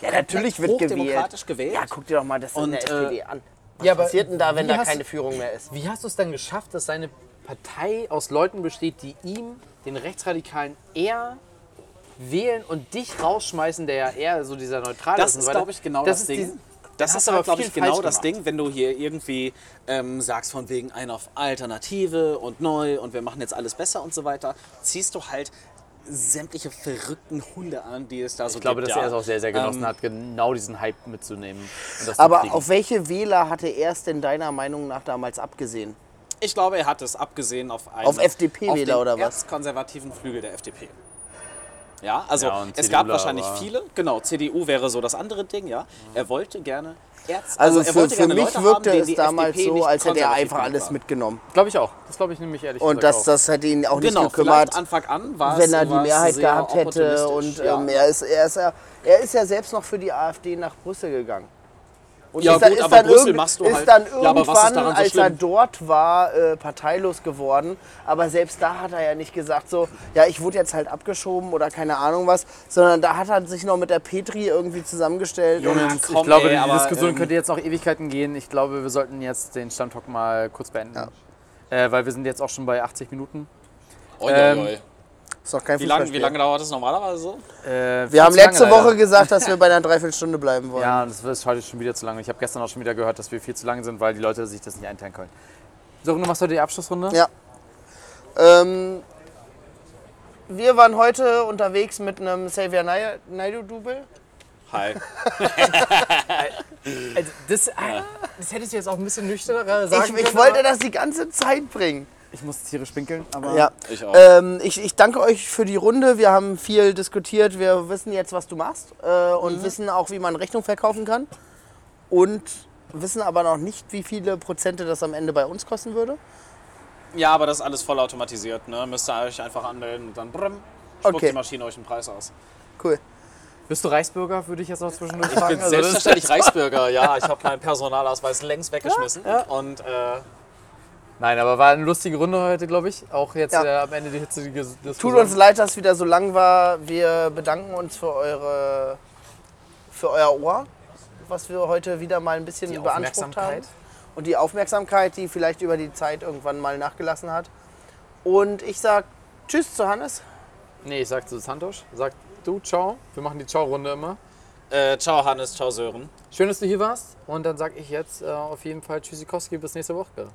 Ja, natürlich wird gewählt. gewählt. Ja, guck dir doch mal das in Und, der äh, SPD an. Was Ja, passiert denn da, wenn da hast keine Führung mehr ist? Wie hast du es dann geschafft, dass seine Partei aus Leuten besteht, die ihm, den Rechtsradikalen, eher wählen und dich rausschmeißen, der ja eher so dieser Neutrale Das ist? und ist, glaube ich, genau das, ist Ding. das ist aber, aber glaube ich, genau das. Ding, wenn du hier irgendwie ähm, sagst von wegen ein auf Alternative und neu und wir machen jetzt alles besser und so weiter, ziehst du halt sämtliche verrückten Hunde an, die es da so Ich glaube, gibt. dass ja. er es auch sehr, sehr genossen Ähm, hat, genau diesen Hype mitzunehmen. Und das zu Aber auf welche Wähler hatte er es denn deiner Meinung nach damals abgesehen? Ich glaube, er hat es abgesehen auf einen, Auf FDP-Wähler auf oder den was? erzkonservativen Flügel der FDP. Ja, also Ja, es CDU gab wahrscheinlich viele, genau, CDU wäre so das andere Ding, ja. Er wollte gerne Erz, Also, er für, für mich Leute wirkte haben, es damals so, nicht als hätte er einfach alles war. mitgenommen. Glaube ich auch. Das glaube ich nämlich ehrlich Und gesagt das, das hätte ihn auch nicht Genau, gekümmert, vielleicht Anfang an wenn er die Mehrheit gehabt hätte. Und ja. ähm, er, ist, er, ist ja, er ist ja selbst noch für die AfD nach Brüssel gegangen. Und Ja, ist dann, gut, ist aber dann Brüssel machst du ist halt- dann Ja, aber was ist irgendwann, daran so als er dort war, äh, parteilos geworden. Aber selbst da hat er ja nicht gesagt, so, ja, ich wurde jetzt halt abgeschoben oder keine Ahnung was, sondern da hat er sich noch mit der Petri irgendwie zusammengestellt. und Jungs, komm, ich glaube, ey, die aber, Diskussion ähm, könnte jetzt noch Ewigkeiten gehen. Ich glaube, wir sollten jetzt den Stammtalk mal kurz beenden. Äh, weil wir sind jetzt auch schon bei 80 Minuten. Oi, Ähm, oi, oi. Ist doch kein Wie, lang, wie lange dauert das normalerweise so? Äh, Wir haben lange letzte leider. Woche gesagt, dass wir bei einer Dreiviertelstunde bleiben wollen. Ja, und das ist heute schon wieder zu lange. Ich habe gestern auch schon wieder gehört, dass wir viel zu lang sind, weil die Leute sich das nicht einteilen können. So, du machst heute die Abschlussrunde? Ja. Ähm, wir waren heute unterwegs mit einem Xavier Nai- Naidu-Double. Hi. Also, das, das hättest du jetzt auch ein bisschen nüchterner sagen Ich, ich können, wollte aber- das die ganze Zeit bringen. Ich muss tierisch pinkeln, aber... Ja. Ich auch. Ähm, ich, ich danke euch für die Runde. Wir haben viel diskutiert. Wir wissen jetzt, was du machst äh, und Mhm. wissen auch, wie man Rechnung verkaufen kann. Und wissen aber noch nicht, wie viele Prozente das am Ende bei uns kosten würde. Ja, aber das ist alles vollautomatisiert. Ne? Müsst ihr euch einfach anmelden und dann brumm, spuckt Okay. die Maschine euch den Preis aus. Cool. Bist du Reichsbürger, würde ich jetzt noch zwischendurch Ich fragen? bin Also, selbstverständlich Reichsbürger, ja. Ich habe meinen Personalausweis längst weggeschmissen. Und äh, Nein, aber war eine lustige Runde heute, glaube ich. Auch jetzt Ja. äh, am Ende die hitzige Diskussion. Tut uns leid, dass es wieder so lang war. Wir bedanken uns für, eure, für euer Ohr, was wir heute wieder mal ein bisschen Die beansprucht Aufmerksamkeit. haben. Und die Aufmerksamkeit, die vielleicht über die Zeit irgendwann mal nachgelassen hat. Und ich sag Tschüss zu Hannes. Nee, ich sag zu Santosch. Sag du, ciao. Wir machen die Ciao-Runde immer. äh, ciao Hannes, ciao Sören. Schön, dass du hier warst. Und dann sag ich jetzt äh, auf jeden Fall Tschüssikowski bis nächste Woche.